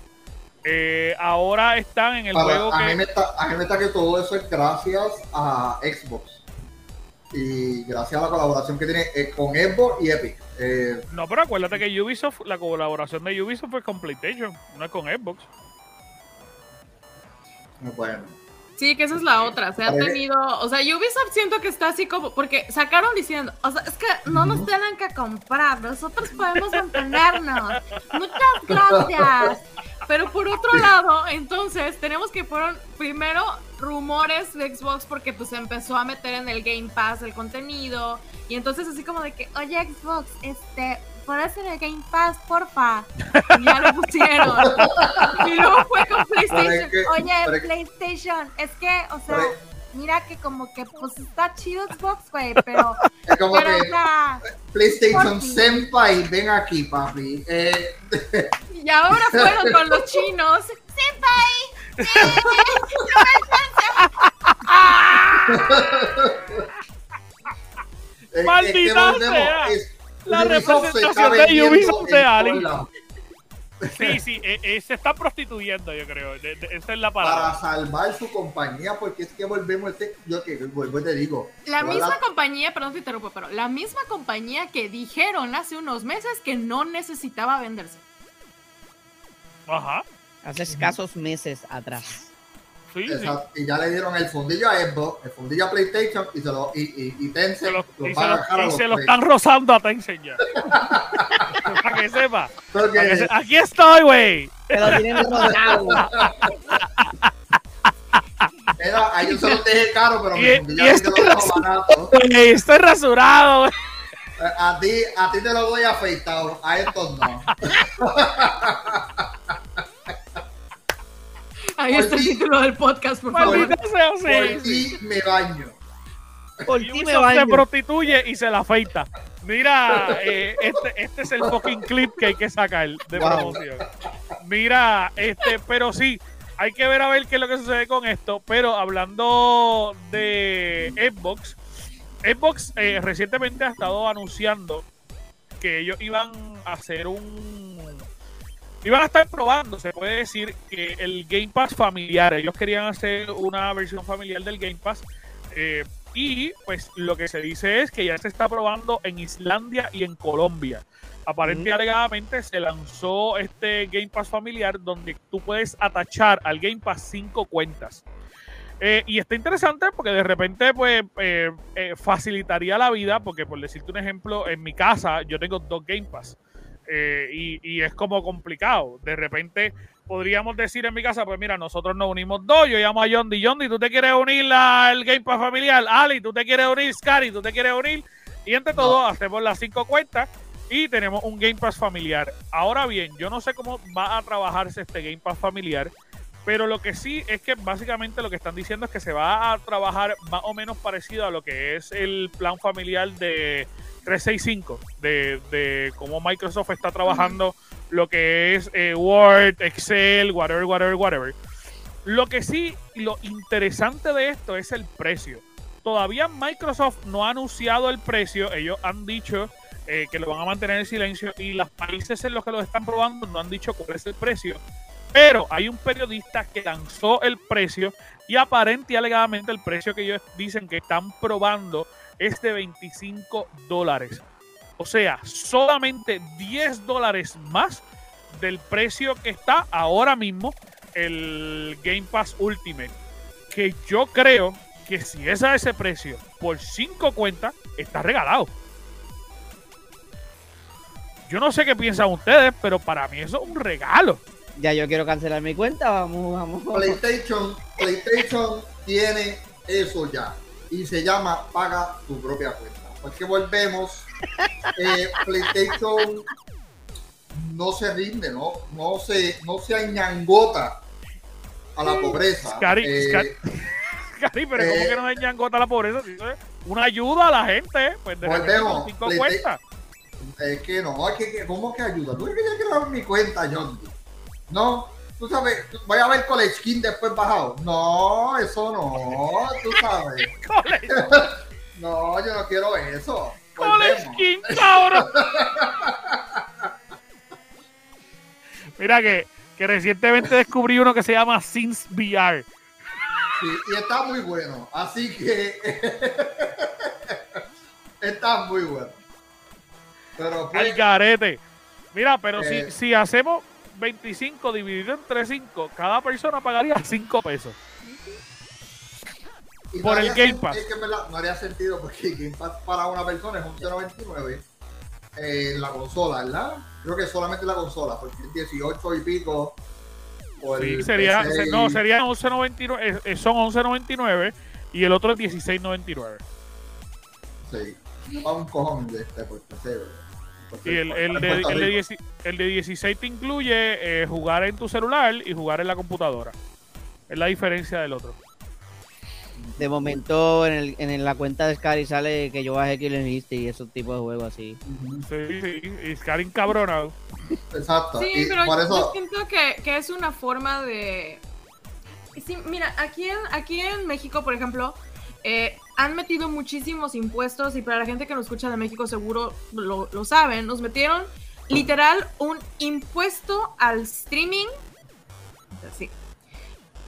Eh, ahora están en el Para- juego a, mí que. me está, a mí me está que todo eso es gracias a Xbox. Y gracias a la colaboración que tiene con Xbox y Epic. No, pero acuérdate que Ubisoft, la colaboración de Ubisoft fue con PlayStation, no es con Xbox. bueno. Sí, que esa es la otra. Se ha tenido. O sea, Ubisoft siento que está así como. Porque sacaron diciendo. O sea, es que no nos tienen que comprar. Nosotros podemos mantenernos. Muchas gracias. Pero por otro lado, entonces, tenemos que fueron primero rumores de Xbox porque pues empezó a meter en el Game Pass el contenido. Y entonces así como de que, oye Xbox, este, ¿puedes en el Game Pass, porfa? Y ya lo pusieron. Y luego fue con PlayStation. Que- Oye, PlayStation, es que, o sea, Pero- mira que como que pues está chido Xbox, güey, pero, Es como pero, o que sea, PlayStation. Senpai, ven aquí, papi. Eh, Y ahora fueron con los chinos. es- es Maldita que volvemos, sea, es- la Ubisoft representación de Ubisoft de en Ali. todos lados. Sí, sí, eh, eh, se está prostituyendo, yo creo. de- de- esa es la Para palabra. salvar su compañía, porque es que volvemos, este, yo que vuelvo y te digo. La misma compañía, perdón te interrumpo, pero la misma compañía que dijeron hace unos meses que no necesitaba venderse. Ajá. Hace escasos meses atrás. Sí, sí. Y ya le dieron el fundillo a Xbox, el fundillo a PlayStation y se lo y, y, y Tencent Se lo- los y se lo, y se lo están rozando a Tencent ya. Para que sepa. Para que se- Aquí estoy, güey. Pero tienen rosado. Era, a ellos se los dejé caro, pero Y- mi fundillo y a ti esto te lo es- dejo barato. Güey, Estoy rasurado, güey. A ti, a ti te lo doy afeitado, a estos no. Ahí Por está el título del podcast, por favor. Por sí. ti me baño. Por ti me Ubisoft se baño. prostituye y se la afeita. Mira, eh, este, este es el fucking clip que hay que sacar de Wow. promoción. Mira, este, pero sí, hay que ver a ver qué es lo que sucede con esto. Pero hablando de Xbox, Xbox eh, recientemente ha estado anunciando que ellos iban a hacer un iban a estar probando, se puede decir, que el Game Pass familiar. Ellos querían hacer una versión familiar del Game Pass. eh, y pues lo que se dice es que ya se está probando en Islandia y en Colombia. Aparentemente y alegadamente se lanzó este Game Pass familiar donde tú puedes atachar al Game Pass cinco cuentas. Eh, y está interesante porque de repente pues eh, eh, facilitaría la vida porque por decirte un ejemplo, en mi casa yo tengo dos Game Pass. Eh, y, y es como complicado. De repente podríamos decir en mi casa, pues mira, nosotros nos unimos dos, yo llamo a Yondi, Yondi, tú te quieres unir al Game Pass familiar, Ali, tú te quieres unir, Scary, tú te quieres unir, y entre todos hacemos las cinco cuentas y tenemos un Game Pass familiar. Ahora bien, yo no sé cómo va a trabajarse este Game Pass familiar, pero lo que sí es que básicamente lo que están diciendo es que se va a trabajar más o menos parecido a lo que es el plan familiar de 365, de, de cómo Microsoft está trabajando lo que es eh, Word, Excel, whatever, whatever, whatever. Lo que sí, lo interesante de esto es el precio. Todavía Microsoft no ha anunciado el precio, ellos han dicho eh, que lo van a mantener en silencio y los países en los que lo están probando no han dicho cuál es el precio. Pero hay un periodista que lanzó el precio y aparente y alegadamente el precio que ellos dicen que están probando es de 25 dólares. O sea, solamente 10 dólares más del precio que está ahora mismo el Game Pass Ultimate. Que yo creo que si es a ese precio por 5 cuentas, está regalado. Yo no sé qué piensan ustedes, pero para mí eso es un regalo. Ya yo quiero cancelar mi cuenta, vamos, vamos. PlayStation, PlayStation tiene eso ya. Y se llama paga tu propia cuenta. Porque volvemos. eh, PlayStation no se rinde, no, no se, no se añangota a la pobreza. Cari- Eh, Cari- pero ¿cómo eh, que no dañan gota la pobreza? Si eso es Una ayuda a la gente, pues de Volvemos, cinco cuentas. Es que no, es que, que- ¿cómo que ayuda? ¿Tú crees que yo quiero dar mi cuenta, John? No, tú sabes, voy a ver con el skin después bajado. No, eso no, tú sabes. College, No, yo no quiero eso. College. King, cabrón. Mira que, que recientemente descubrí uno que se llama Sims VR. Sí, y está muy bueno. Así que está muy bueno. Pero pues, Al garete. Mira, pero Eh. si, si hacemos 25 dividido entre 5, cada persona pagaría 5 pesos. y por el haría Game Pass. Es que verdad no haría sentido porque el Game Pass para una persona es 11.99 en la consola, ¿verdad? Creo que solamente la consola, porque es 18 y pico. por Sí, el sería, PC se- y- no, sería 11.99, eh, eh, son 11.99 y el otro es 16.99. Sí. Pago un cojón de este por PC. por Y el, el de, el, de Rico. 10 el de 16 te incluye eh, jugar en tu celular y jugar en la computadora. Es la diferencia del otro. De momento en, el, en la cuenta de Scary sale que yo bajé Killer Instinct y esos tipos de juegos así. Sí, sí, y Scaring cabronado. Exacto. Sí, y pero por yo eso, siento que, que es una forma de... Sí, mira, aquí en, aquí en México, por ejemplo, eh, han metido muchísimos impuestos y para la gente que nos escucha de México seguro lo, lo saben, nos metieron literal un impuesto al streaming. Sí.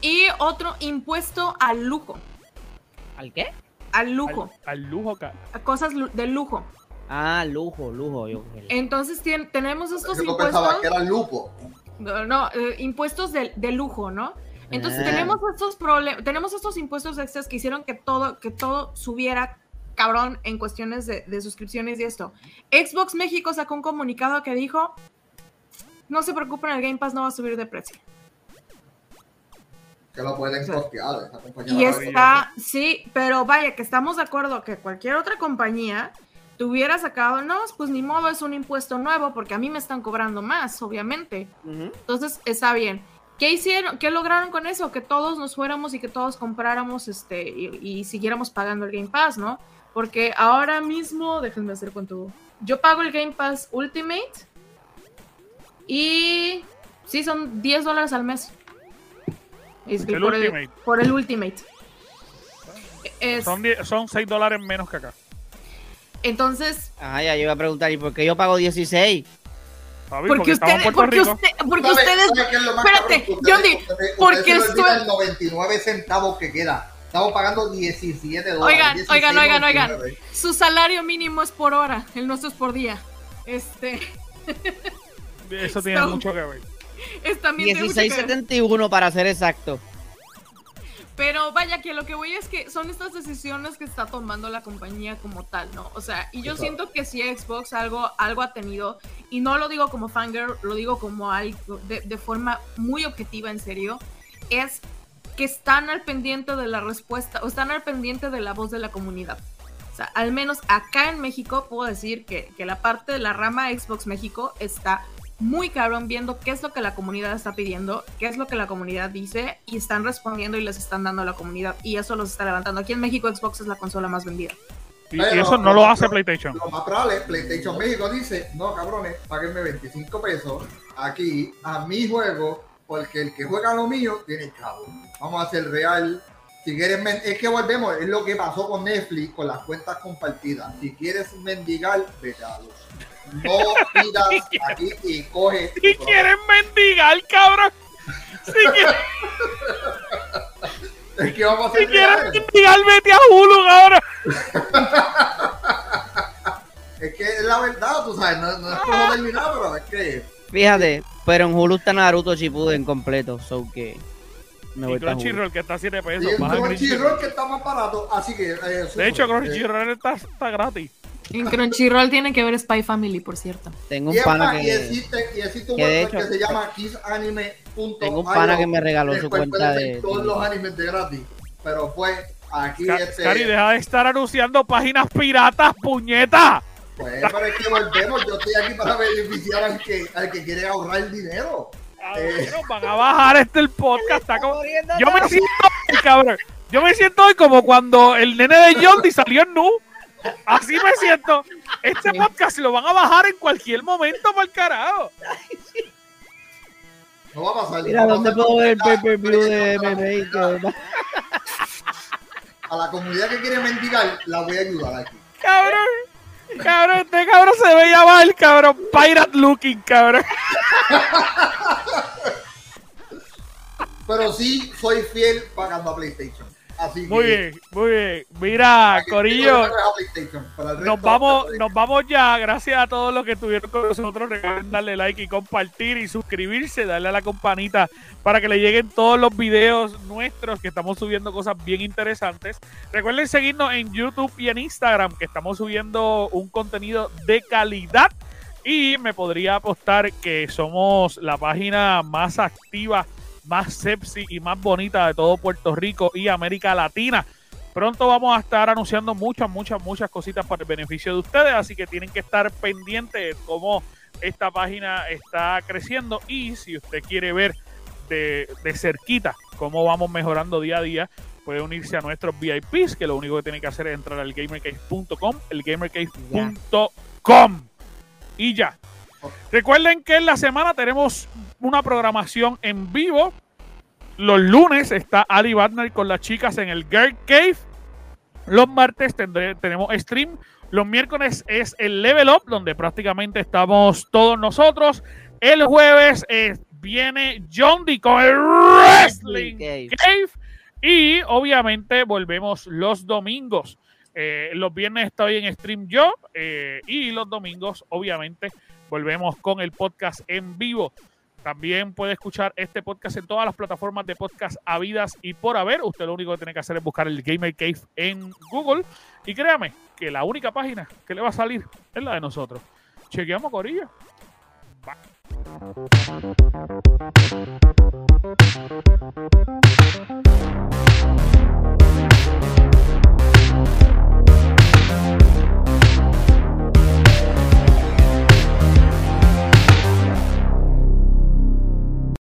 Y otro impuesto al lujo. ¿Al qué? Al lujo. Al, al lujo acá. A cosas de lujo. Ah, lujo, lujo. Yo, Entonces tien- tenemos estos yo pensaba impuestos. que era lupo. No, no, eh, impuestos de, de lujo, ¿no? Entonces Ah. tenemos estos problemas, tenemos estos impuestos extras que hicieron que todo, que todo subiera cabrón en cuestiones de, de suscripciones y esto. Xbox México sacó un comunicado que dijo, no se preocupen, el Game Pass no va a subir de precio. Que lo pueden costear. Y está, sí, pero vaya, que estamos de acuerdo que cualquier otra compañía tuviera sacado, no, pues ni modo, es un impuesto nuevo porque a mí me están cobrando más, obviamente. Entonces, está bien. ¿Qué hicieron? ¿Qué lograron con eso? Que todos nos fuéramos y que todos compráramos este y, y siguiéramos pagando el Game Pass, ¿no? Porque ahora mismo, déjenme hacer cuánto. Yo pago el Game Pass Ultimate y sí, son 10 dólares al mes. Es que El por, Ultimate. El, por el Ultimate. Es- Son, die- son 6 dólares menos que acá. entonces, Ah, ya yo iba a preguntar, ¿y por qué yo pago 16? ¿Sabes? porque, en ustedes, Puerto porque, Rico. usted- porque ¿Sabe- ustedes es espérate, Johnny, porque olvidan estoy- 99 centavos que queda. Estamos pagando 17 dólares. Oigan, 16, oigan, oigan, oigan. 99. su salario mínimo es por hora, el nuestro es por día. Este, Eso tiene So- mucho que ver. es también tiene mucho que ver. 16.71 para ser exacto. Pero vaya que lo que voy es que son estas decisiones que está tomando la compañía como tal, ¿no? O sea, y yo Exacto. siento que si Xbox algo, algo ha tenido, y no lo digo como fangirl, lo digo como algo de, de forma muy objetiva, en serio, es que están al pendiente de la respuesta, o están al pendiente de la voz de la comunidad. O sea, al menos acá en México puedo decir que, que la parte de la rama Xbox México está muy cabrón viendo qué es lo que la comunidad está pidiendo, qué es lo que la comunidad dice y están respondiendo y les están dando a la comunidad y eso los está levantando. Aquí en México Xbox es la consola más vendida. Y, eso no lo hace PlayStation. Lo más probable, PlayStation México dice, no cabrones, páguenme 25 pesos aquí a mi juego, porque el que juega lo mío tiene cabo. Vamos a ser real. Si quieres, es que volvemos, es lo que pasó con Netflix con las cuentas compartidas. Si quieres mendigar, vete a los. No pidas aquí y coge. Si quieren mendigar, cabrón. Si quieren, Es que vamos a si ser quieren reales. mendigar, vete a Hulu, cabrón. Es que es la verdad, tú sabes, no, no es ni nada, pero es que. Fíjate, pero en Hulu está Naruto Shippuden completo, so que me Y. Crunchyroll, que está a 7 Y pesos. un baja Crunchyroll que está más barato, así que. eh, De hecho, Eh, Crunchyroll está, está gratis. En Crunchyroll tiene que ver Spy Family, por cierto. Tengo un pana más, y que, existe, y existe un que de website hecho- que se llama kissanime.io. tengo un pana que me regaló su cuenta ver de... todos los animes de gratis. Pero pues, aquí Ca- este. Cari, deja de estar anunciando páginas piratas, puñeta. Pues, pero es que volvemos. Yo estoy aquí para beneficiar al que, al que quiere ahorrar dinero. Ah, Eh. bueno, van a bajar este el podcast. Está como... Yo me siento, hoy, cabrón. Yo me siento hoy como cuando el nene de Jordi salió en nu. Así me siento. Este podcast lo van a bajar en cualquier momento el carajo. No va a pasar. Mira, no ¿dónde puedo ver el porque pay-per-view está- de MMA? A la comunidad que quiere mendigar, la voy a ayudar aquí. Cabrón. Cabrón, este cabrón se ve llamar, cabrón. Pirate looking, cabrón. Pero sí soy fiel pagando a PlayStation. Así Muy que, bien, muy bien. Mira, Corillo. Nos vamos, nos vamos ya. Gracias a todos los que estuvieron con nosotros. Recuerden darle like y compartir y suscribirse, darle a la campanita para que le lleguen todos los videos nuestros que estamos subiendo cosas bien interesantes. Recuerden seguirnos en YouTube y en Instagram que estamos subiendo un contenido de calidad y me podría apostar que somos la página más activa, más sexy y más bonita de todo Puerto Rico y América Latina. Pronto vamos a estar anunciando muchas, muchas, muchas cositas para el beneficio de ustedes, así que tienen que estar pendientes de cómo esta página está creciendo y si usted quiere ver de, de cerquita cómo vamos mejorando día a día, puede unirse a nuestros VIPs, que lo único que tiene que hacer es entrar al gamercave.com, el gamercave.com y ya. Recuerden que en la semana tenemos una programación en vivo. Los lunes está Ali Badner con las chicas en el Girl Cave. Los martes tendré, tenemos stream. Los miércoles es el Level Up, donde prácticamente estamos todos nosotros. El jueves eh, viene John D con el Wrestling Cave. Cave. Y obviamente volvemos los domingos. Eh, los viernes estoy en stream yo eh, y los domingos obviamente volvemos con el podcast en vivo. También puede escuchar este podcast en todas las plataformas de podcast habidas y por haber. Usted lo único que tiene que hacer es buscar el Gamer Cave en Google. Y créame que la única página que le va a salir es la de nosotros. Chequeamos, Corillo. Bye.